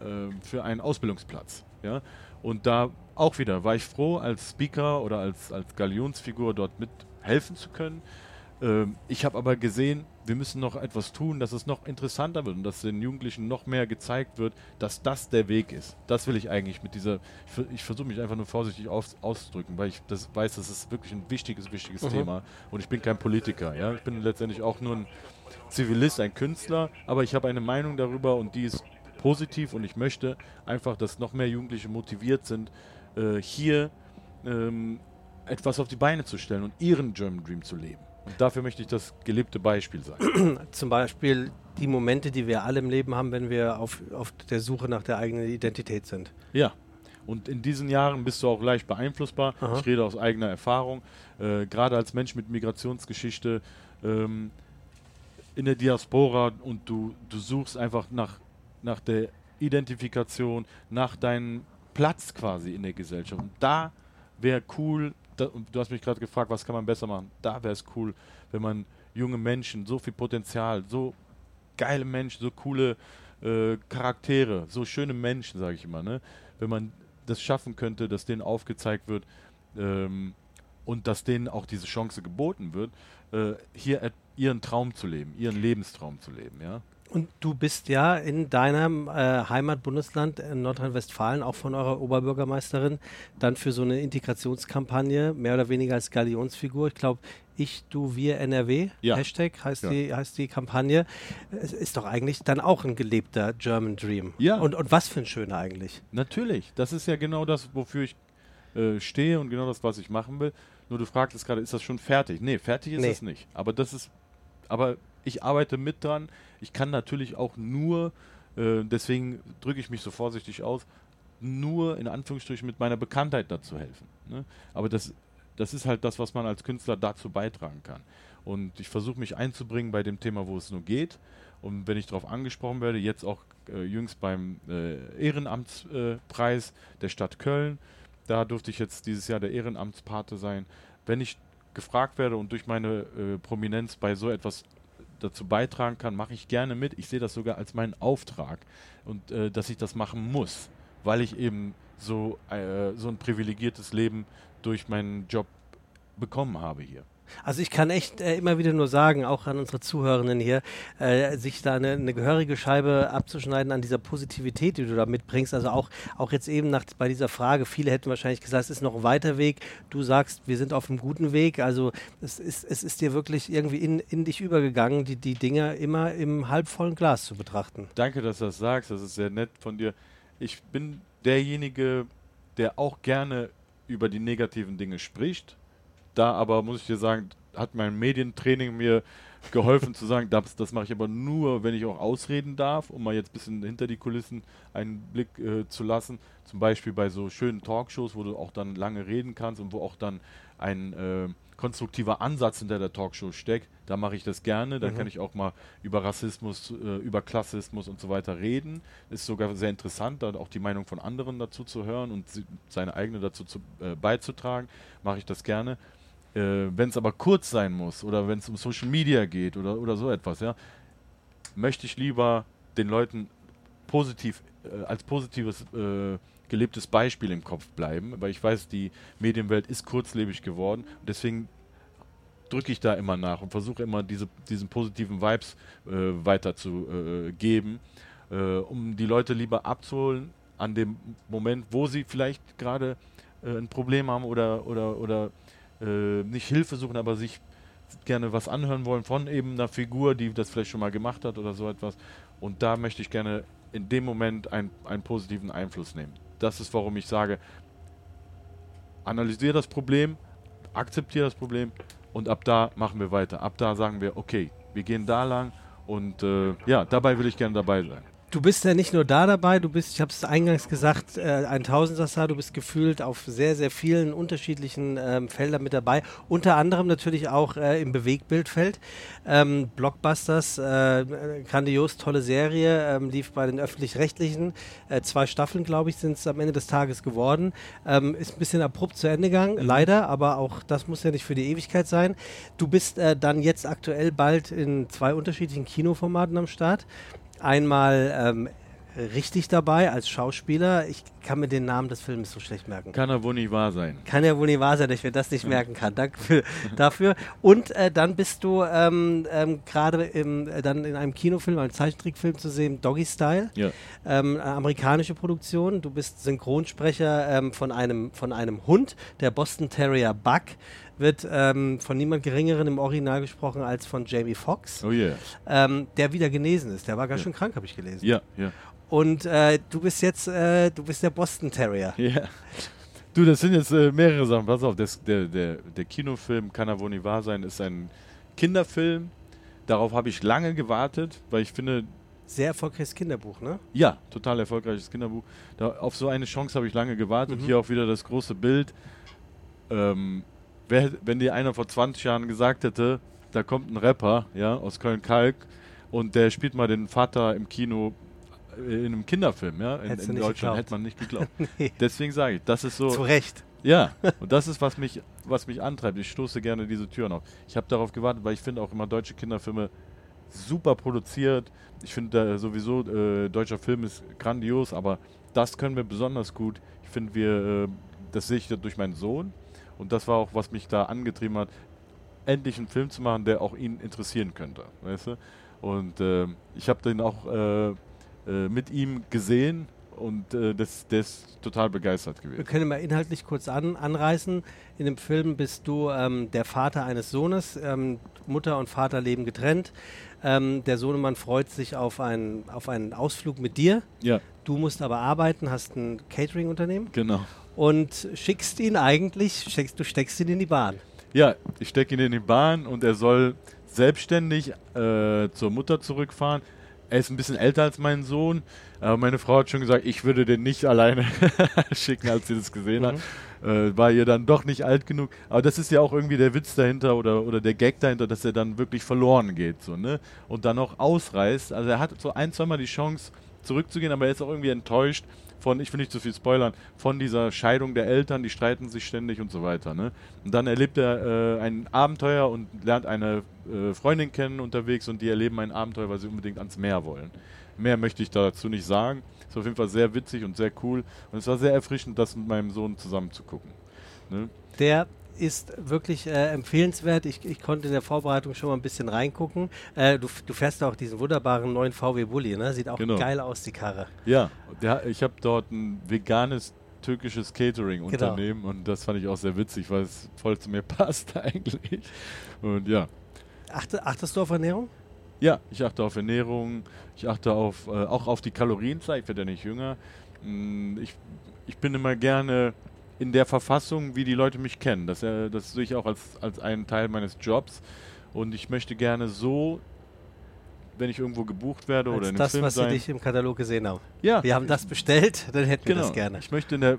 äh, für einen Ausbildungsplatz. Ja? Und da auch wieder war ich froh, als Speaker oder als, als Galionsfigur dort mithelfen zu können. Ähm, ich habe aber gesehen, wir müssen noch etwas tun, dass es noch interessanter wird und dass den Jugendlichen noch mehr gezeigt wird, dass das der Weg ist. Das will ich eigentlich mit dieser, ich, versuche mich einfach nur vorsichtig aus, auszudrücken, weil ich das weiß, das ist wirklich ein wichtiges, wichtiges mhm. Thema und ich bin kein Politiker. Ja? Ich bin letztendlich auch nur ein Zivilist, ein Künstler, aber ich habe eine Meinung darüber und die ist positiv und ich möchte einfach, dass noch mehr Jugendliche motiviert sind, äh, hier ähm, etwas auf die Beine zu stellen und ihren German Dream zu leben. Und dafür möchte ich das gelebte Beispiel sein. Zum Beispiel die Momente, die wir alle im Leben haben, wenn wir auf, auf der Suche nach der eigenen Identität sind. Ja. Und in diesen Jahren bist du auch leicht beeinflussbar. Aha. Ich rede aus eigener Erfahrung. Äh, Gerade als Mensch mit Migrationsgeschichte ähm, in der Diaspora und du, du suchst einfach nach nach der Identifikation, nach deinem Platz quasi in der Gesellschaft. Und da wäre cool, da, du hast mich gerade gefragt, was kann man besser machen. Da wäre es cool, wenn man junge Menschen, so viel Potenzial, so geile Menschen, so coole äh, Charaktere, so schöne Menschen, sage ich immer, ne? wenn man das schaffen könnte, dass denen aufgezeigt wird ähm, und dass denen auch diese Chance geboten wird, äh, hier ihren Traum zu leben, ihren Lebenstraum zu leben, ja. Und du bist ja in deinem äh, Heimatbundesland in Nordrhein-Westfalen auch von eurer Oberbürgermeisterin dann für so eine Integrationskampagne mehr oder weniger als Galionsfigur. Ich glaube, ich, du, wir, NRW, ja. Hashtag heißt, ja. die, heißt die Kampagne. Es ist doch eigentlich dann auch ein gelebter German Dream. Ja. Und, und was für ein schöner eigentlich. Natürlich. Das ist ja genau das, wofür ich äh, stehe und genau das, was ich machen will. Nur du fragtest gerade, ist das schon fertig? Nee, fertig ist nee. es nicht. Aber das ist, aber ich arbeite mit dran. Ich kann natürlich auch nur, äh, deswegen drücke ich mich so vorsichtig aus, nur in Anführungsstrichen mit meiner Bekanntheit dazu helfen. Ne? Aber das, das ist halt das, was man als Künstler dazu beitragen kann. Und ich versuche mich einzubringen bei dem Thema, wo es nur geht. Und wenn ich darauf angesprochen werde, jetzt auch äh, jüngst beim äh, Ehrenamtspreis der Stadt Köln, da durfte ich jetzt dieses Jahr der Ehrenamtspate sein. Wenn ich gefragt werde und durch meine äh, Prominenz bei so etwas dazu beitragen kann, mache ich gerne mit. Ich sehe das sogar als meinen Auftrag und äh, dass ich das machen muss, weil ich eben so, äh, so ein privilegiertes Leben durch meinen Job bekommen habe hier. Also ich kann echt äh, immer wieder nur sagen, auch an unsere Zuhörenden hier, äh, sich da eine, eine, gehörige Scheibe abzuschneiden an dieser Positivität, die du da mitbringst. Also auch, auch jetzt eben nach, bei dieser Frage, viele hätten wahrscheinlich gesagt, es ist noch ein weiter Weg. Du sagst, wir sind auf einem guten Weg. Also es ist, es ist dir wirklich irgendwie in, in dich übergegangen, die, die Dinge immer im halbvollen Glas zu betrachten. Danke, dass du das sagst. Das ist sehr nett von dir. Ich bin derjenige, der auch gerne über die negativen Dinge spricht da aber muss ich dir sagen, hat mein Medientraining mir geholfen zu sagen, das, das mache ich aber nur, wenn ich auch ausreden darf, um mal jetzt ein bisschen hinter die Kulissen einen Blick äh, zu lassen. Zum Beispiel bei so schönen Talkshows, wo du auch dann lange reden kannst und wo auch dann ein äh, konstruktiver Ansatz hinter der Talkshow steckt. Da mache ich das gerne. Dann mhm. kann ich auch mal über Rassismus, äh, über Klassismus und so weiter reden. Ist sogar sehr interessant, dann auch die Meinung von anderen dazu zu hören und seine eigene dazu zu, äh, beizutragen. Mache ich das gerne. Äh, wenn es aber kurz sein muss oder wenn es um Social Media geht oder, oder so etwas, ja, möchte ich lieber den Leuten positiv, äh, als positives äh, gelebtes Beispiel im Kopf bleiben, weil ich weiß, die Medienwelt ist kurzlebig geworden deswegen drücke ich da immer nach und versuche immer diese, diesen positiven Vibes äh, weiterzugeben, äh, äh, um die Leute lieber abzuholen an dem Moment, wo sie vielleicht gerade äh, ein Problem haben oder, oder, oder äh, nicht Hilfe suchen, aber sich gerne was anhören wollen von eben einer Figur, die das vielleicht schon mal gemacht hat oder so etwas. Und da möchte ich gerne in dem Moment ein, einen positiven Einfluss nehmen. Das ist, warum ich sage, analysiere das Problem, akzeptiere das Problem und ab da machen wir weiter. Ab da sagen wir, okay, wir gehen da lang und äh, ja, dabei will ich gerne dabei sein. Du bist ja nicht nur da dabei, du bist, ich habe es eingangs gesagt, äh, ein Tausendsasser, du bist gefühlt auf sehr, sehr vielen unterschiedlichen ähm, Feldern mit dabei. Unter anderem natürlich auch äh, im Bewegtbildfeld. Ähm, Blockbusters, äh, grandios, tolle Serie, ähm, lief bei den Öffentlich-Rechtlichen. Äh, zwei Staffeln, glaube ich, sind es am Ende des Tages geworden. Ähm, ist ein bisschen abrupt zu Ende gegangen, mhm. leider, aber auch das muss ja nicht für die Ewigkeit sein. Du bist äh, dann jetzt aktuell bald in zwei unterschiedlichen Kinoformaten am Start einmal ähm, richtig dabei als Schauspieler. Ich kann mir den Namen des Films so schlecht merken. Kann er wohl nicht wahr sein. Kann ja wohl nicht wahr sein, dass ich mir das nicht merken kann. Danke für, dafür. Und äh, dann bist du ähm, ähm, gerade äh, dann in einem Kinofilm, einem Zeichentrickfilm zu sehen, Doggy Style. Ja. Ähm, eine amerikanische Produktion. Du bist Synchronsprecher ähm, von, einem, von einem Hund, der Boston Terrier Buck wird ähm, von niemand Geringeren im Original gesprochen als von Jamie Foxx, oh yeah. ähm, der wieder genesen ist. Der war ganz ja. schön krank, habe ich gelesen. Ja, ja. Und äh, du bist jetzt, äh, du bist der Boston Terrier. Ja. Du, das sind jetzt äh, mehrere Sachen. Pass auf, das, der, der, der Kinofilm Kann er wohl nicht wahr sein, ist ein Kinderfilm. Darauf habe ich lange gewartet, weil ich finde. Sehr erfolgreiches Kinderbuch, ne? Ja, total erfolgreiches Kinderbuch. Da, auf so eine Chance habe ich lange gewartet. Mhm. Hier auch wieder das große Bild. Ähm, wer, wenn dir einer vor 20 Jahren gesagt hätte, da kommt ein Rapper, ja, aus Köln-Kalk und der spielt mal den Vater im Kino in einem Kinderfilm, ja, in, in Deutschland hätte man nicht geglaubt. nee. Deswegen sage ich, das ist so. Zu Recht. Ja, und das ist, was mich, was mich antreibt. Ich stoße gerne diese Türen auf. Ich habe darauf gewartet, weil ich finde auch immer deutsche Kinderfilme super produziert. Ich finde sowieso, äh, deutscher Film ist grandios, aber das können wir besonders gut. Ich finde, wir, äh, das sehe ich durch meinen Sohn. Und das war auch, was mich da angetrieben hat, endlich einen Film zu machen, der auch ihn interessieren könnte. Weißt du? Und äh, ich habe den auch äh, mit ihm gesehen und äh, das, der ist total begeistert gewesen. Wir können mal inhaltlich kurz an, anreißen. In dem Film bist du ähm, der Vater eines Sohnes. Ähm, Mutter und Vater leben getrennt. Ähm, der Sohnemann freut sich auf einen, auf einen Ausflug mit dir. Ja. Du musst aber arbeiten, hast ein Catering-Unternehmen. Genau und schickst ihn eigentlich, steckst, du steckst ihn in die Bahn. Ja, ich stecke ihn in die Bahn und er soll selbstständig äh, zur Mutter zurückfahren. Er ist ein bisschen älter als mein Sohn. Aber meine Frau hat schon gesagt, ich würde den nicht alleine schicken, als sie das gesehen mhm. hat. Äh, war ihr dann doch nicht alt genug. Aber das ist ja auch irgendwie der Witz dahinter oder, oder der Gag dahinter, dass er dann wirklich verloren geht. So, ne? Und dann noch ausreißt. Also er hat so ein, zweimal die Chance zurückzugehen, aber er ist auch irgendwie enttäuscht, von, ich will nicht zu viel spoilern, von dieser Scheidung der Eltern, die streiten sich ständig und so weiter. Ne? Und dann erlebt er äh, ein Abenteuer und lernt eine äh, Freundin kennen unterwegs und die erleben ein Abenteuer, weil sie unbedingt ans Meer wollen. Mehr möchte ich dazu nicht sagen. Ist auf jeden Fall sehr witzig und sehr cool. Und es war sehr erfrischend, das mit meinem Sohn zusammen zu gucken. Ne? Der ist wirklich äh, empfehlenswert. Ich, ich, konnte in der Vorbereitung schon mal ein bisschen reingucken. Äh, du, du, fährst auch diesen wunderbaren neuen VW Bulli, ne? Sieht auch genau. geil aus, die Karre. Ja, der, ich habe dort ein veganes türkisches Catering-Unternehmen genau. und das fand ich auch sehr witzig, weil es voll zu mir passt eigentlich. Und ja. Achte, achtest du auf Ernährung? Ja, ich achte auf Ernährung, ich achte auf, äh, auch auf die Kalorienzahl, ich werde ja nicht jünger. Mm, ich, ich bin immer gerne in der Verfassung, wie die Leute mich kennen. Das, äh, das sehe ich auch als, als einen Teil meines Jobs. Und ich möchte gerne so, wenn ich irgendwo gebucht werde als oder in einem das, Film was sein. Sie dich im Katalog gesehen haben. Ja. Wir haben das bestellt, dann hätten genau. wir das gerne. Ich möchte in der,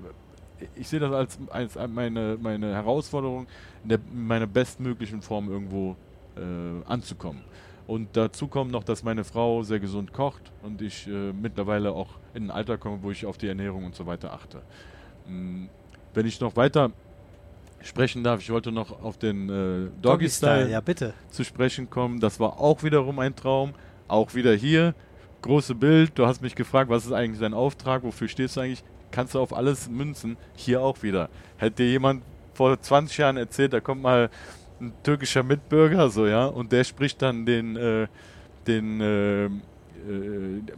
ich sehe das als, als meine, meine Herausforderung, in, der, in meiner bestmöglichen Form irgendwo äh, anzukommen. Und dazu kommt noch, dass meine Frau sehr gesund kocht und ich äh, mittlerweile auch in ein Alter komme, wo ich auf die Ernährung und so weiter achte. Wenn ich noch weiter sprechen darf, ich wollte noch auf den äh, Doggy, Style, ja, bitte. zu sprechen kommen. Das war auch wiederum ein Traum. Auch wieder hier. Große Bild. Du hast mich gefragt, was ist eigentlich dein Auftrag? Wofür stehst du eigentlich? Kannst du auf alles münzen? Hier auch wieder. Hätte dir jemand vor 20 Jahren erzählt, da kommt mal ein türkischer Mitbürger, so, ja, und der spricht dann den, äh, den, äh, äh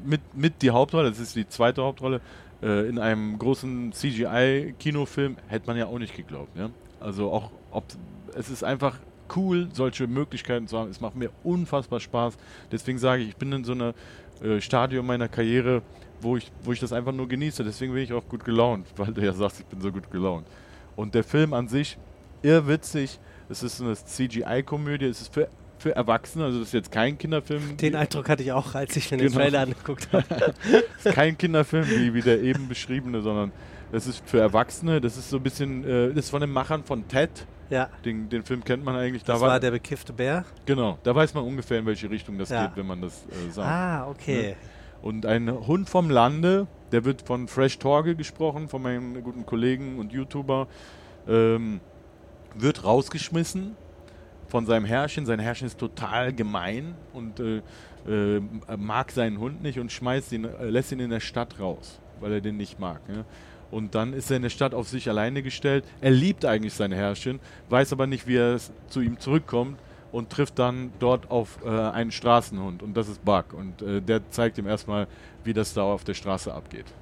mit, mit die Hauptrolle, das ist die zweite Hauptrolle, äh, in einem großen CGI-Kinofilm hätte man ja auch nicht geglaubt. Ja? Also auch, ob, es ist einfach cool, solche Möglichkeiten zu haben. Es macht mir unfassbar Spaß. Deswegen sage ich, ich bin in so einem äh, Stadium meiner Karriere, wo ich, wo ich das einfach nur genieße. Deswegen bin ich auch gut gelaunt, weil du ja sagst, ich bin so gut gelaunt. Und der Film an sich, irrwitzig. Es ist eine CGI-Komödie. Es ist für, für Erwachsene, also das ist jetzt kein Kinderfilm. Den Eindruck hatte ich auch, als ich mir den Genau. Trailer angeguckt habe. Es ist kein Kinderfilm wie, wie der eben beschriebene, sondern das ist für Erwachsene. Das ist so ein bisschen, äh, das ist von den Machern von Ted. ja, Den, den Film kennt man eigentlich. Da das war der bekiffte Bär. Genau, da weiß man ungefähr, in welche Richtung das Ja. geht, wenn man das äh, sagt. Ah, okay. Und ein Hund vom Lande, der wird von Fresh Torge gesprochen, von meinem guten Kollegen und YouTuber, ähm, wird rausgeschmissen von seinem Herrchen. Sein Herrchen ist total gemein und äh, äh, mag seinen Hund nicht und schmeißt ihn, äh, lässt ihn in der Stadt raus, weil er den nicht mag. Ja? Und dann ist er in der Stadt auf sich alleine gestellt. Er liebt eigentlich sein Herrchen, weiß aber nicht, wie er zu ihm zurückkommt und trifft dann dort auf äh, einen Straßenhund und das ist Buck und äh, der zeigt ihm erstmal, wie das da auf der Straße abgeht.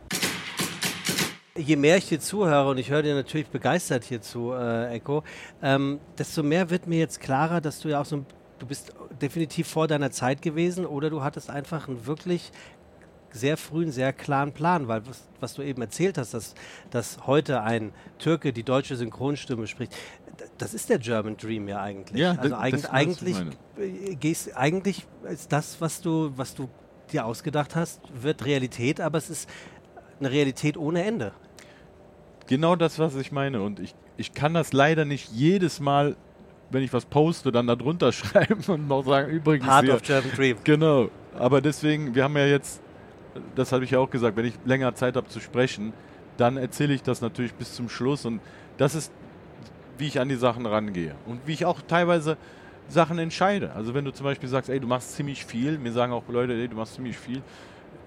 Je mehr ich dir zuhöre, und ich höre dir natürlich begeistert hier zu, äh, Echo, ähm, desto mehr wird mir jetzt klarer, dass du ja auch so ein, du bist definitiv vor deiner Zeit gewesen oder du hattest einfach einen wirklich sehr frühen, sehr klaren Plan, weil was, was du eben erzählt hast, dass, dass heute ein Türke die deutsche Synchronstimme spricht, das ist der German Dream ja eigentlich. Ja, also eig eigentlich äh, gehst, eigentlich ist das, was du, was du dir ausgedacht hast, wird Realität, aber es ist eine Realität ohne Ende. Genau das, was ich meine. Und ich, ich kann das leider nicht jedes Mal, wenn ich was poste, dann da drunter schreiben und noch sagen, übrigens Part hier. of German Dream. Genau. Aber deswegen, wir haben ja jetzt, das habe ich ja auch gesagt, wenn ich länger Zeit habe zu sprechen, dann erzähle ich das natürlich bis zum Schluss. Und das ist, wie ich an die Sachen rangehe. Und wie ich auch teilweise Sachen entscheide. Also wenn du zum Beispiel sagst, ey, du machst ziemlich viel, mir sagen auch Leute, ey, du machst ziemlich viel.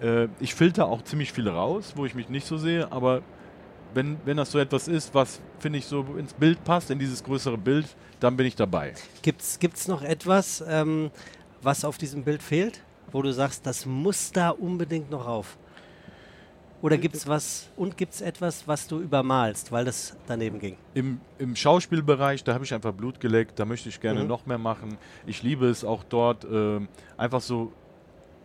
Äh, ich filter auch ziemlich viel raus, wo ich mich nicht so sehe, aber wenn, wenn das so etwas ist, was, finde ich, so ins Bild passt, in dieses größere Bild, dann bin ich dabei. Gibt es noch etwas, ähm, was auf diesem Bild fehlt, wo du sagst, das muss da unbedingt noch rauf? Oder gibt es was und gibt es etwas, was du übermalst, weil das daneben ging? Im, Im Schauspielbereich, da habe ich einfach Blut geleckt, da möchte ich gerne Mhm. noch mehr machen. Ich liebe es auch dort, ähm, einfach so,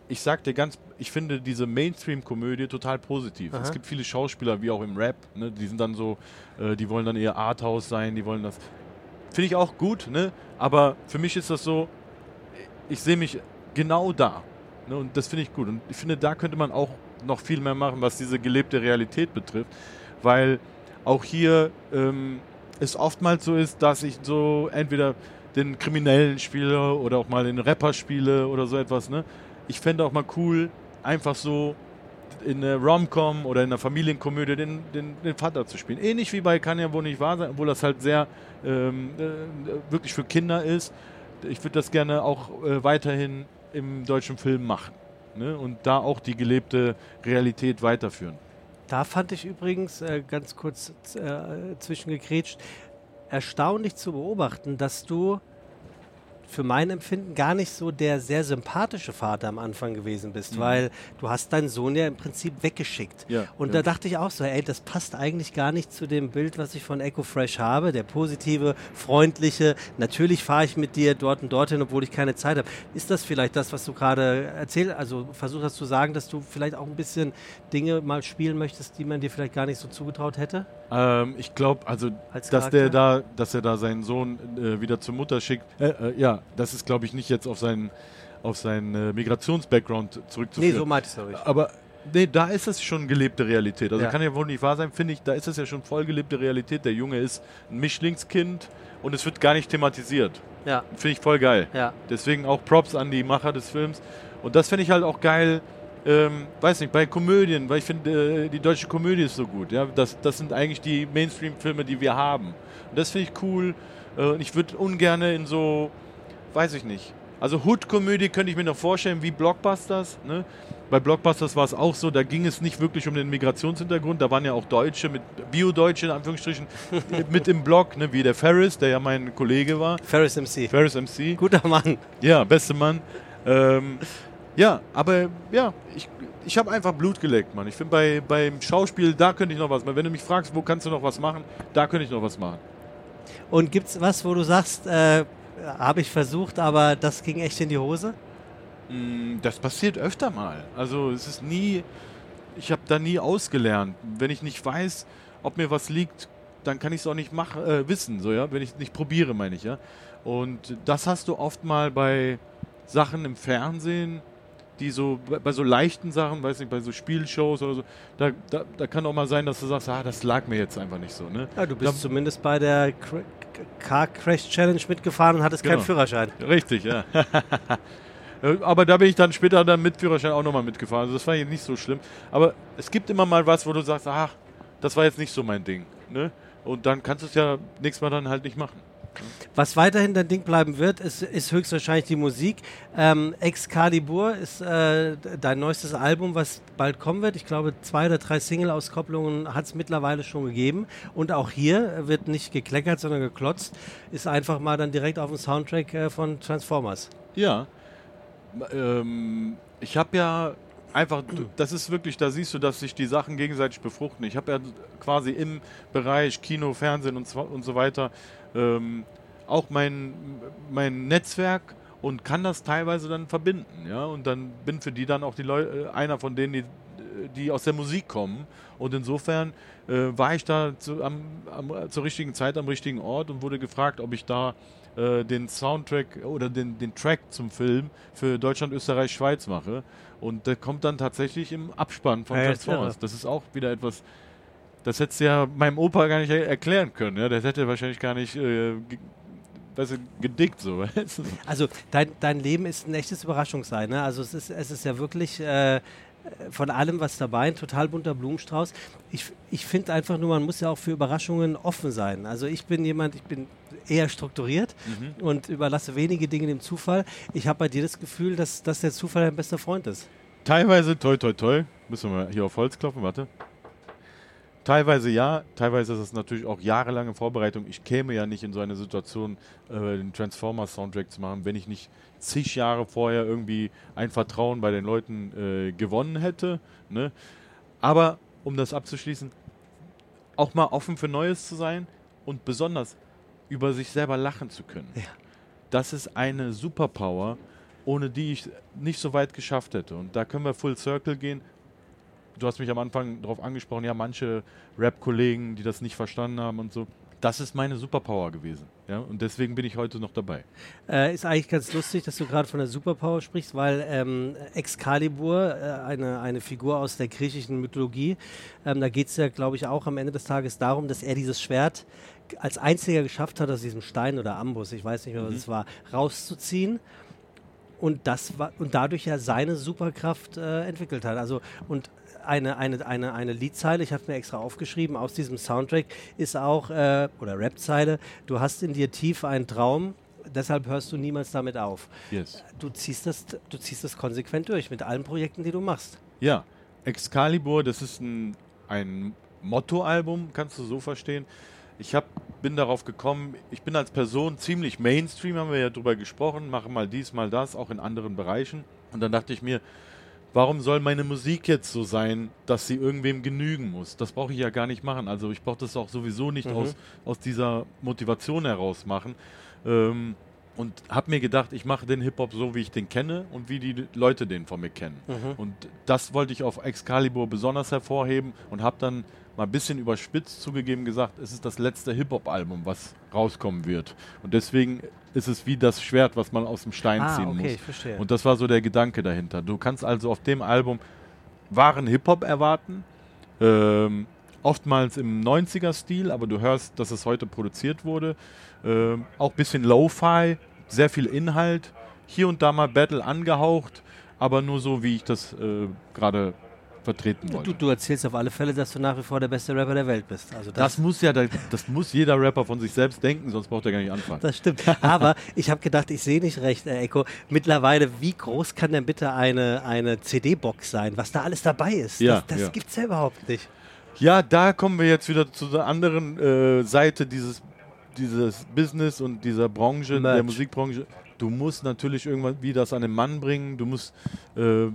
ich sag dir ganz, ich finde diese Mainstream-Komödie total positiv. Aha. Es gibt viele Schauspieler, wie auch im Rap, ne, die sind dann so, äh, die wollen dann eher Arthouse sein, die wollen das. Finde ich auch gut, ne? aber für mich ist das so, ich sehe mich genau da. Ne? Und das finde ich gut. Und ich finde, da könnte man auch noch viel mehr machen, was diese gelebte Realität betrifft. Weil auch hier ähm, es oftmals so ist, dass ich so entweder den Kriminellen spiele oder auch mal den Rapper spiele oder so etwas. Ne? Ich fände auch mal cool, einfach so in einer Rom-Com oder in einer Familienkomödie den, den, den Vater zu spielen. Ähnlich wie bei Kann ja wohl nicht wahr sein, obwohl das halt sehr ähm, äh, wirklich für Kinder ist. Ich würde das gerne auch äh, weiterhin im deutschen Film machen. Ne? Und da auch die gelebte Realität weiterführen. Da fand ich übrigens, äh, ganz kurz äh, zwischengekrätscht, erstaunlich zu beobachten, dass du für mein Empfinden gar nicht so der sehr sympathische Vater am Anfang gewesen bist, Mhm. weil du hast deinen Sohn ja im Prinzip weggeschickt. Ja, Und ja. da dachte ich auch so, ey, das passt eigentlich gar nicht zu dem Bild, was ich von EcoFresh habe. Der positive, freundliche, natürlich fahre ich mit dir dort und dorthin, obwohl ich keine Zeit habe. Ist das vielleicht das, was du gerade erzählt, also versucht hast zu sagen, dass du vielleicht auch ein bisschen Dinge mal spielen möchtest, die man dir vielleicht gar nicht so zugetraut hätte? Ähm, ich glaube, also, Als dass der da, dass er da seinen Sohn äh, wieder zur Mutter schickt, äh, äh, ja, das ist, glaube ich, nicht jetzt auf seinen, auf seinen äh, Migrations-Background Nee, zurückzuführen. so meinte ich es nicht. Aber nee, da ist es schon gelebte Realität. Also Ja. kann ja wohl nicht wahr sein, finde ich, da ist es ja schon voll gelebte Realität. Der Junge ist ein Mischlingskind und es wird gar nicht thematisiert. Ja, Finde ich voll geil. ja. Deswegen auch Props an die Macher des Films. Und das finde ich halt auch geil, ähm, weiß nicht, bei Komödien, weil ich finde, äh, die deutsche Komödie ist so gut. Ja? Das, das sind eigentlich die Mainstream-Filme, die wir haben. Und das finde ich cool. Äh, und ich würde ungern in so, weiß ich nicht. Also Hood-Komödie könnte ich mir noch vorstellen, wie Blockbusters. Ne? Bei Blockbusters war es auch so, da ging es nicht wirklich um den Migrationshintergrund, da waren ja auch Deutsche, mit Bio-Deutsche in Anführungsstrichen, mit im Block, ne? wie der Ferris, der ja mein Kollege war. Ferris MC. Ferris MC. Guter Mann. Ja, beste Mann. Ähm, ja, aber ja, ich, ich habe einfach Blut geleckt, Mann. Ich finde bei, beim Schauspiel, da könnte ich noch was machen. Wenn du mich fragst, wo kannst du noch was machen, da könnte ich noch was machen. Und gibt es was, wo du sagst, äh, habe ich versucht, aber das ging echt in die Hose? Mm, Das passiert öfter mal. Also es ist nie, ich habe da nie ausgelernt. Wenn ich nicht weiß, ob mir was liegt, dann kann ich es auch nicht mach, äh, wissen, so ja, wenn ich es nicht probiere, meine ich ja. Und das hast du oft mal bei Sachen im Fernsehen, die so bei so leichten Sachen, weiß nicht, bei so Spielshows oder so, da, da, da kann auch mal sein, dass du sagst, ah, das lag mir jetzt einfach nicht so. Ne? Ja, du bist da, zumindest bei der Car Crash Challenge mitgefahren und hattest genau. keinen Führerschein. Richtig, ja. Aber da bin ich dann später dann mit Führerschein auch nochmal mitgefahren. Also das war jetzt nicht so schlimm. Aber es gibt immer mal was, wo du sagst, ach, das war jetzt nicht so mein Ding. Ne? Und dann kannst du es ja nächstes Mal dann halt nicht machen. Was weiterhin dein Ding bleiben wird, ist, ist höchstwahrscheinlich die Musik. Ähm, Excalibur ist äh, dein neuestes Album, was bald kommen wird. Ich glaube, zwei oder drei Single-Auskopplungen hat es mittlerweile schon gegeben. Und auch hier wird nicht gekleckert, sondern geklotzt. Ist einfach mal dann direkt auf dem Soundtrack äh, von Transformers. Ja. Ähm, ich habe ja einfach, das ist wirklich, da siehst du, dass sich die Sachen gegenseitig befruchten. Ich habe ja quasi im Bereich Kino, Fernsehen und, und so weiter ähm, auch mein, mein Netzwerk und kann das teilweise dann verbinden. Ja? Und dann bin für die dann auch die Leute, äh, einer von denen, die, die aus der Musik kommen. Und insofern äh, war ich da zu, am, am, zur richtigen Zeit am richtigen Ort und wurde gefragt, ob ich da äh, den Soundtrack oder den, den Track zum Film für Deutschland, Österreich, Schweiz mache. Und der kommt dann tatsächlich im Abspann von ja, Transformers. Das ist auch wieder etwas das hättest du ja meinem Opa gar nicht erklären können. Ja? Das hätte wahrscheinlich gar nicht äh, weißt du, gedickt. So. also dein, dein Leben ist ein echtes Überraschungssein. Ne? Also es ist, es ist ja wirklich äh, von allem was dabei, ein total bunter Blumenstrauß. Ich, ich finde einfach nur, man muss ja auch für Überraschungen offen sein. Also ich bin jemand, ich bin eher strukturiert mhm. und überlasse wenige Dinge dem Zufall. Ich habe bei dir das Gefühl, dass, dass der Zufall dein bester Freund ist. Teilweise, toi, toi, toi. Müssen wir hier auf Holz klopfen, warte. Teilweise ja, teilweise ist es natürlich auch jahrelange Vorbereitung. Ich käme ja nicht in so eine Situation, äh, den Transformers-Soundtrack zu machen, wenn ich nicht zig Jahre vorher irgendwie ein Vertrauen bei den Leuten äh, gewonnen hätte. Ne? Aber um das abzuschließen, auch mal offen für Neues zu sein und besonders über sich selber lachen zu können. Ja. Das ist eine Superpower, ohne die ich nicht so weit geschafft hätte. Und da können wir Full Circle gehen du hast mich am Anfang darauf angesprochen, ja, manche Rap-Kollegen, die das nicht verstanden haben und so. Das ist meine Superpower gewesen. Ja? Und deswegen bin ich heute noch dabei. Äh, ist eigentlich ganz lustig, dass du gerade von der Superpower sprichst, weil ähm, Excalibur, äh, eine, eine Figur aus der griechischen Mythologie, ähm, da geht es ja, glaube ich, auch am Ende des Tages darum, dass er dieses Schwert als einziger geschafft hat, aus diesem Stein oder Ambus, ich weiß nicht mehr, was mhm. es war, rauszuziehen und das war und dadurch ja seine Superkraft äh, entwickelt hat. Also und eine, eine, eine, eine Liedzeile, ich habe mir extra aufgeschrieben, aus diesem Soundtrack ist auch, äh, oder Rapzeile, du hast in dir tief einen Traum, deshalb hörst du niemals damit auf. Yes. Du, ziehst das, du ziehst das konsequent durch mit allen Projekten, die du machst. Ja, Excalibur, das ist ein, ein Motto-Album, kannst du so verstehen. Ich hab, bin darauf gekommen, ich bin als Person ziemlich Mainstream, haben wir ja drüber gesprochen, mache mal dies, mal das, auch in anderen Bereichen. Und dann dachte ich mir, warum soll meine Musik jetzt so sein, dass sie irgendwem genügen muss? Das brauche ich ja gar nicht machen. Also ich brauche das auch sowieso nicht mhm. aus, aus dieser Motivation heraus machen. Ähm, und habe mir gedacht, ich mache den Hip-Hop so, wie ich den kenne und wie die Leute den von mir kennen. Mhm. Und das wollte ich auf Excalibur besonders hervorheben und habe dann mal ein bisschen überspitzt zugegeben gesagt, es ist das letzte Hip-Hop-Album, was rauskommen wird. Und deswegen ist es wie das Schwert, was man aus dem Stein ah, ziehen okay, muss. Ich verstehe. Und das war so der Gedanke dahinter. Du kannst also auf dem Album wahren Hip-Hop erwarten. Ähm, oftmals im 90er-Stil, aber du hörst, dass es heute produziert wurde. Ähm, auch ein bisschen Lo-Fi, sehr viel Inhalt. Hier und da mal Battle angehaucht, aber nur so, wie ich das äh, gerade vertreten wollte. Du, du, erzählst auf alle Fälle, dass du nach wie vor der beste Rapper der Welt bist. Also das, das muss ja, das muss jeder Rapper von sich selbst denken, sonst braucht er gar nicht anfangen. Das stimmt. Aber ich habe gedacht, ich sehe nicht recht, äh, Echo. Mittlerweile, wie groß kann denn bitte eine, eine CD-Box sein, was da alles dabei ist? Ja, das das ja. gibt es ja überhaupt nicht. Ja, da kommen wir jetzt wieder zu der anderen äh, Seite dieses, dieses Business und dieser Branche, Merch. der Musikbranche. Du musst natürlich irgendwann wie das an den Mann bringen. Du musst äh,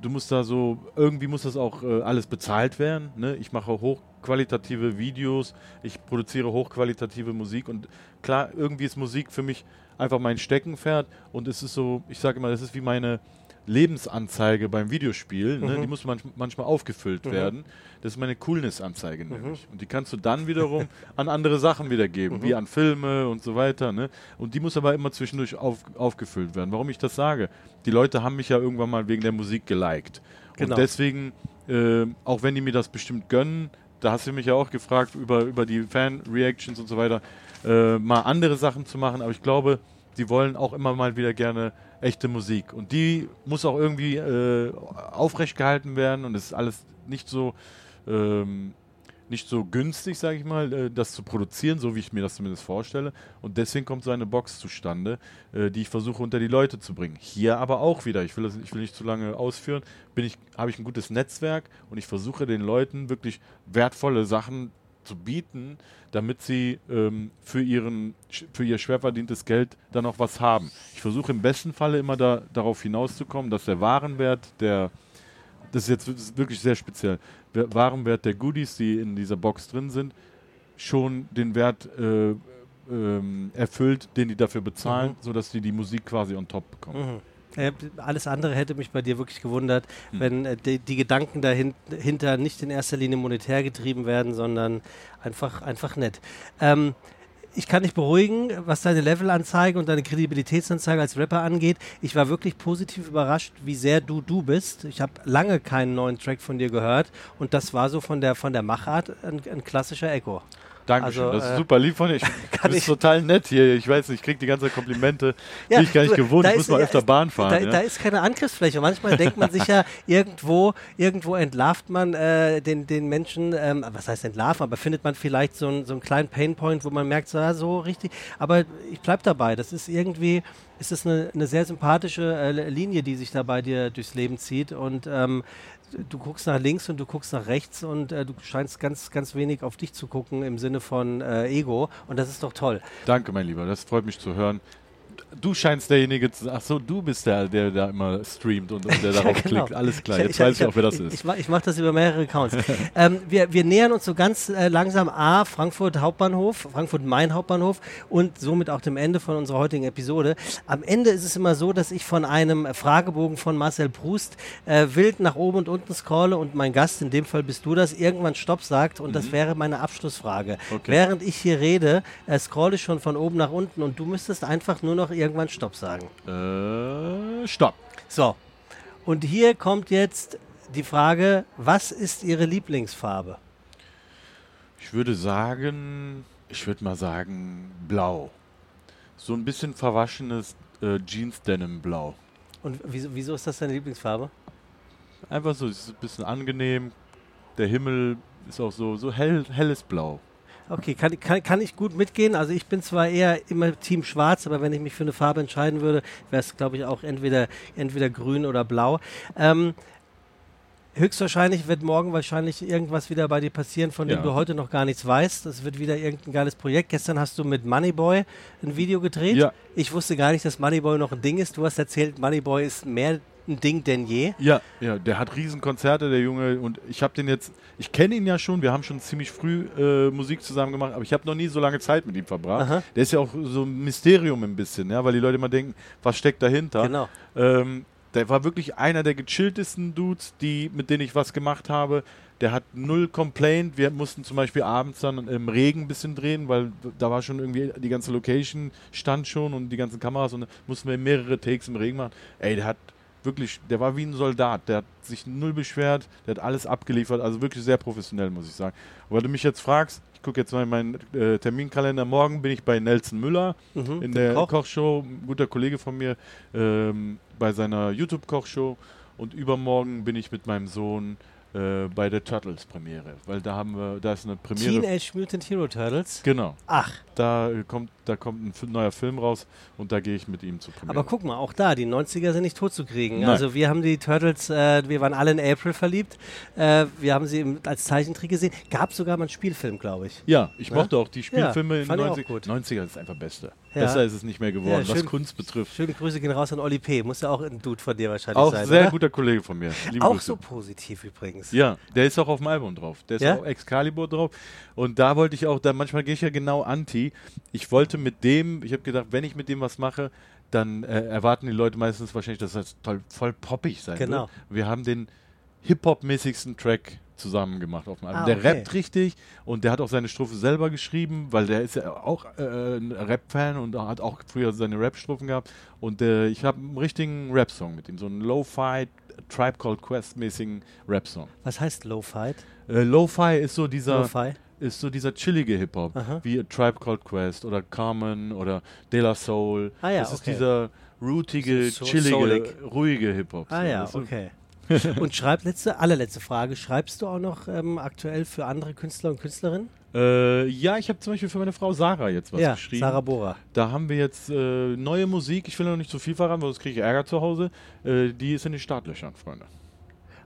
du musst da so, irgendwie muss das auch äh, alles bezahlt werden. Ne? Ich mache hochqualitative Videos, ich produziere hochqualitative Musik und klar, irgendwie ist Musik für mich einfach mein Steckenpferd und es ist so, ich sage immer, das ist wie meine Lebensanzeige beim Videospiel, ne? die muss manch, manchmal aufgefüllt werden. Das ist meine Coolness-Anzeige nämlich. Und die kannst du dann wiederum an andere Sachen wiedergeben, wie an Filme und so weiter. Ne? Und die muss aber immer zwischendurch auf, aufgefüllt werden. Warum ich das sage? Die Leute haben mich ja irgendwann mal wegen der Musik geliked. Genau. Und deswegen, äh, auch wenn die mir das bestimmt gönnen, da hast du mich ja auch gefragt über, über die Fan-Reactions und so weiter, äh, mal andere Sachen zu machen. Aber ich glaube, die wollen auch immer mal wieder gerne echte Musik. Und die muss auch irgendwie äh, aufrecht gehalten werden und es ist alles nicht so. Ähm, nicht so günstig, sage ich mal, äh, das zu produzieren, so wie ich mir das zumindest vorstelle. Und deswegen kommt so eine Box zustande, äh, die ich versuche unter die Leute zu bringen. Hier aber auch wieder, ich will, das, ich will nicht zu lange ausführen, bin ich, habe ich ein gutes Netzwerk und ich versuche den Leuten wirklich wertvolle Sachen zu bieten, damit sie ähm, für, ihren, für ihr schwer verdientes Geld dann auch was haben. Ich versuche im besten Falle immer da, darauf hinauszukommen, dass der Warenwert der das ist jetzt das ist wirklich sehr speziell. Der Warenwert der Goodies, die in dieser Box drin sind, schon den Wert äh, ähm, erfüllt, den die dafür bezahlen, sodass die die Musik quasi on top bekommen. Äh, alles andere hätte mich bei dir wirklich gewundert, wenn äh, die, die Gedanken dahinter nicht in erster Linie monetär getrieben werden, sondern einfach, einfach nett. Ähm, ich kann dich beruhigen, was deine Levelanzeige und deine Kredibilitätsanzeige als Rapper angeht. Ich war wirklich positiv überrascht, wie sehr du du bist. Ich habe lange keinen neuen Track von dir gehört und das war so von der, von der Machart ein, ein klassischer Echo. Dankeschön, Also, das ist äh, super lieb von dir. Ich, du bist ich- total nett hier. Ich weiß nicht, ich krieg die ganze Komplimente. Bin ich gar nicht gewohnt. Ich muss ist- mal ja, öfter Bahn fahren. Da, ja. da ist keine Angriffsfläche. Manchmal denkt man sich ja, irgendwo, irgendwo entlarvt man äh, den, den Menschen, ähm, was heißt entlarven, aber findet man vielleicht so, einen- so einen kleinen Painpoint, wo man merkt, so, ja, so richtig. Aber ich bleib dabei. Das ist irgendwie, ist das eine, eine sehr sympathische äh, Linie, die sich da bei dir durchs Leben zieht. Und ähm, du guckst nach links und du guckst nach rechts und äh, du scheinst ganz, ganz wenig auf dich zu gucken im Sinne von äh, Ego. Und das ist doch toll. Danke, mein Lieber. Das freut mich zu hören. Du scheinst derjenige zu Ach so, du bist der, der da immer streamt und, und der darauf genau. klickt. Alles klar, Ich- jetzt ich- weiß ich, ich- auch, wer das ist. Ich, ich mache das über mehrere Accounts. ähm, wir, wir nähern uns so ganz äh, langsam A, Frankfurt Hauptbahnhof, Frankfurt Main Hauptbahnhof und somit auch dem Ende von unserer heutigen Episode. Am Ende ist es immer so, dass ich von einem Fragebogen von Marcel Proust äh, wild nach oben und unten scrolle und mein Gast, in dem Fall bist du das, irgendwann Stopp sagt und das wäre meine Abschlussfrage. Mhm. Okay. Während ich hier rede, äh, scrolle ich schon von oben nach unten und du müsstest einfach nur noch irgendwann Stopp sagen. Äh, stopp. So, und hier kommt jetzt die Frage, was ist Ihre Lieblingsfarbe? Ich würde sagen, ich würde mal sagen, blau. So ein bisschen verwaschenes äh, Jeans-Denim-Blau. Und wieso, wieso ist das deine Lieblingsfarbe? Einfach so, es ist ein bisschen angenehm. Der Himmel ist auch so, so hell, helles Blau. Okay, kann, kann, kann ich gut mitgehen. Also ich bin zwar eher immer Team Schwarz, aber wenn ich mich für eine Farbe entscheiden würde, wäre es, glaube ich, auch entweder, entweder grün oder blau. Ähm, höchstwahrscheinlich wird morgen wahrscheinlich irgendwas wieder bei dir passieren, von dem Ja. du heute noch gar nichts weißt. Das wird wieder irgendein geiles Projekt. Gestern hast du mit Moneyboy ein Video gedreht. Ja. Ich wusste gar nicht, dass Moneyboy noch ein Ding ist. Du hast erzählt, Moneyboy ist mehr ein Ding denn je. Ja, ja, der hat Riesenkonzerte, der Junge. Und ich habe den jetzt, ich kenne ihn ja schon, wir haben schon ziemlich früh äh, Musik zusammen gemacht, aber ich habe noch nie so lange Zeit mit ihm verbracht. Aha. Der ist ja auch so ein Mysterium ein bisschen, ja, weil die Leute immer denken, was steckt dahinter. Genau. Ähm, der war wirklich einer der gechilltesten Dudes, die, mit denen ich was gemacht habe. Der hat null Complaint. Wir mussten zum Beispiel abends dann im Regen ein bisschen drehen, weil da war schon irgendwie die ganze Location stand schon und die ganzen Kameras und dann mussten wir mehrere Takes im Regen machen. Ey, der hat wirklich, der war wie ein Soldat. Der hat sich null beschwert, der hat alles abgeliefert. Also wirklich sehr professionell, muss ich sagen. Weil du mich jetzt fragst, ich gucke jetzt mal in meinen äh, Terminkalender. Morgen bin ich bei Nelson Müller Mhm, in der der Koch. Kochshow. Ein guter Kollege von mir ähm, bei seiner YouTube-Kochshow. Und übermorgen bin ich mit meinem Sohn äh, bei der Turtles-Premiere. Weil da haben wir, da ist eine Premiere. Teenage Mutant Hero Turtles. Genau. Ach, Da äh, kommt, da kommt ein neuer Film raus und da gehe ich mit ihm zur Premiere. aber guck mal, auch da, die 90er sind nicht tot zu kriegen. Nein. Also wir haben die Turtles, äh, wir waren alle in April verliebt. Äh, wir haben sie als Zeichentrick gesehen. Gab sogar mal einen Spielfilm, glaube ich. ja, ich Ne? mochte auch die Spielfilme Ja, in auch 90 gut. 90er ist einfach Beste. Ja. Besser ist es nicht mehr geworden, Ja, was schön- Kunst betrifft. Schöne Grüße gehen raus an Oli P. Muss ja auch ein Dude von dir wahrscheinlich Auch sein. sehr oder? guter Kollege von mir. Liebe Auch Grüße. so positiv übrigens. Ja, der ist auch auf dem Album drauf. Der ist Ja? auch Excalibur drauf. Und da wollte ich auch, da manchmal gehe ich ja genau anti. Ich wollte mit dem, ich habe gedacht, wenn ich mit dem was mache, dann äh, erwarten die Leute meistens wahrscheinlich, dass das toll, voll poppig sein Genau. wird. Wir haben den Hip-Hop-mäßigsten Track zusammen gemacht auf dem Album. Ah, Der okay. rappt richtig und der hat auch seine Strophe selber geschrieben, weil der ist ja auch äh, ein Rap-Fan und hat auch früher seine Rap-Strophen gehabt. Und äh, ich habe einen richtigen Rap-Song mit ihm, so einen Lo-Fi, Tribe Called Quest-mäßigen Rap-Song. Was heißt Lo-Fi? Äh, Lo-Fi ist so dieser ist so dieser chillige Hip-Hop, wie A Tribe Called Quest oder Carmen oder De La Soul. Ah ja, das ist okay. dieser rootige, So- chillige, soulig. ruhige Hip-Hop. Ah ja, okay. Und schreib letzte, allerletzte Frage. Schreibst du auch noch ähm, aktuell für andere Künstler und Künstlerinnen? Äh, ja, ich habe zum Beispiel für meine Frau Sarah jetzt was ja, geschrieben. Sarah Bora. Da haben wir jetzt äh, neue Musik. Ich will noch nicht zu viel verraten, weil sonst kriege ich Ärger zu Hause. Äh, die ist in den Startlöchern, Freunde.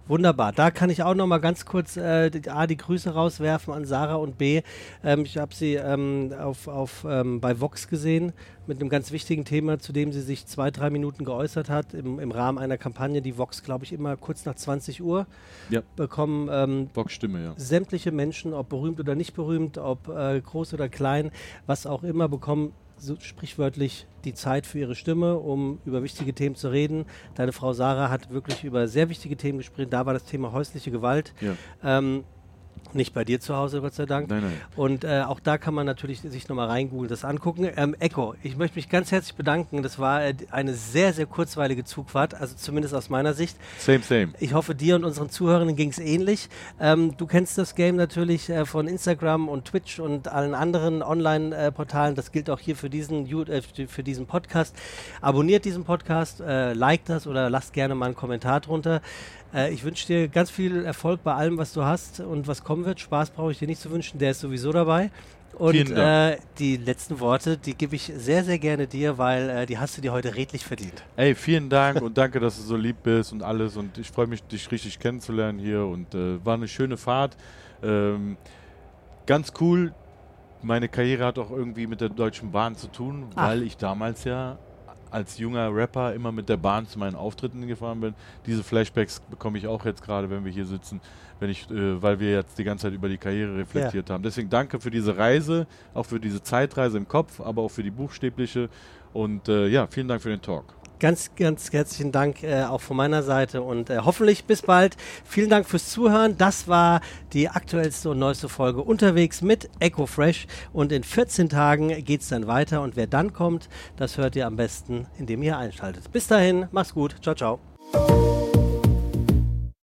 Wunderbar. Da kann ich auch noch mal ganz kurz äh, die, A, die Grüße rauswerfen an Sarah und B. Ähm, ich habe sie ähm, auf, auf, ähm, bei Vox gesehen mit einem ganz wichtigen Thema, zu dem sie sich zwei, drei Minuten geäußert hat im, im Rahmen einer Kampagne, die Vox, glaube ich, immer kurz nach 20 Uhr Ja. bekommen. Ähm, Box-Stimme, ja. sämtliche Menschen, ob berühmt oder nicht berühmt, ob äh, groß oder klein, was auch immer, bekommen so sprichwörtlich die Zeit für ihre Stimme, um über wichtige Themen zu reden. Deine Frau Sarah hat wirklich über sehr wichtige Themen gesprochen. Da war das Thema häusliche Gewalt. ja. Ähm, nicht bei dir zu Hause, Gott sei Dank. Nein, nein. Und äh, auch da kann man natürlich sich nochmal reingoogeln, das angucken. Ähm, Echo, ich möchte mich ganz herzlich bedanken. Das war äh, eine sehr, sehr kurzweilige Zugfahrt, also zumindest aus meiner Sicht. Same, same. Ich hoffe, dir und unseren Zuhörern ging es ähnlich. Ähm, du kennst das Game natürlich äh, von Instagram und Twitch und allen anderen Online-Portalen. das gilt auch hier für diesen, äh, für diesen Podcast. Abonniert diesen Podcast, äh, liked das oder lasst gerne mal einen Kommentar drunter. Äh, ich wünsche dir ganz viel Erfolg bei allem, was du hast und was kommen wird. Spaß brauche ich dir nicht zu wünschen, der ist sowieso dabei. Und äh, die letzten Worte, die gebe ich sehr, sehr gerne dir, weil äh, die hast du dir heute redlich verdient. Ey, vielen Dank und danke, dass du so lieb bist und alles. Und ich freue mich, dich richtig kennenzulernen hier. Und äh, war eine schöne Fahrt. Ähm, ganz cool. Meine Karriere hat auch irgendwie mit der Deutschen Bahn zu tun, Ach. weil ich damals ja als junger Rapper immer mit der Bahn zu meinen Auftritten gefahren bin. Diese Flashbacks bekomme ich auch jetzt gerade, wenn wir hier sitzen, wenn ich, äh, weil wir jetzt die ganze Zeit über die Karriere reflektiert haben. Deswegen danke für diese Reise, auch für diese Zeitreise im Kopf, aber auch für die buchstäbliche. Und äh, ja, vielen Dank für den Talk. Ganz, ganz herzlichen Dank äh, auch von meiner Seite und äh, hoffentlich bis bald. Vielen Dank fürs Zuhören. Das war die aktuellste und neueste Folge unterwegs mit Echo Fresh und in 14 Tagen geht es dann weiter und wer dann kommt, das hört ihr am besten, indem ihr einschaltet. Bis dahin, mach's gut. Ciao, ciao.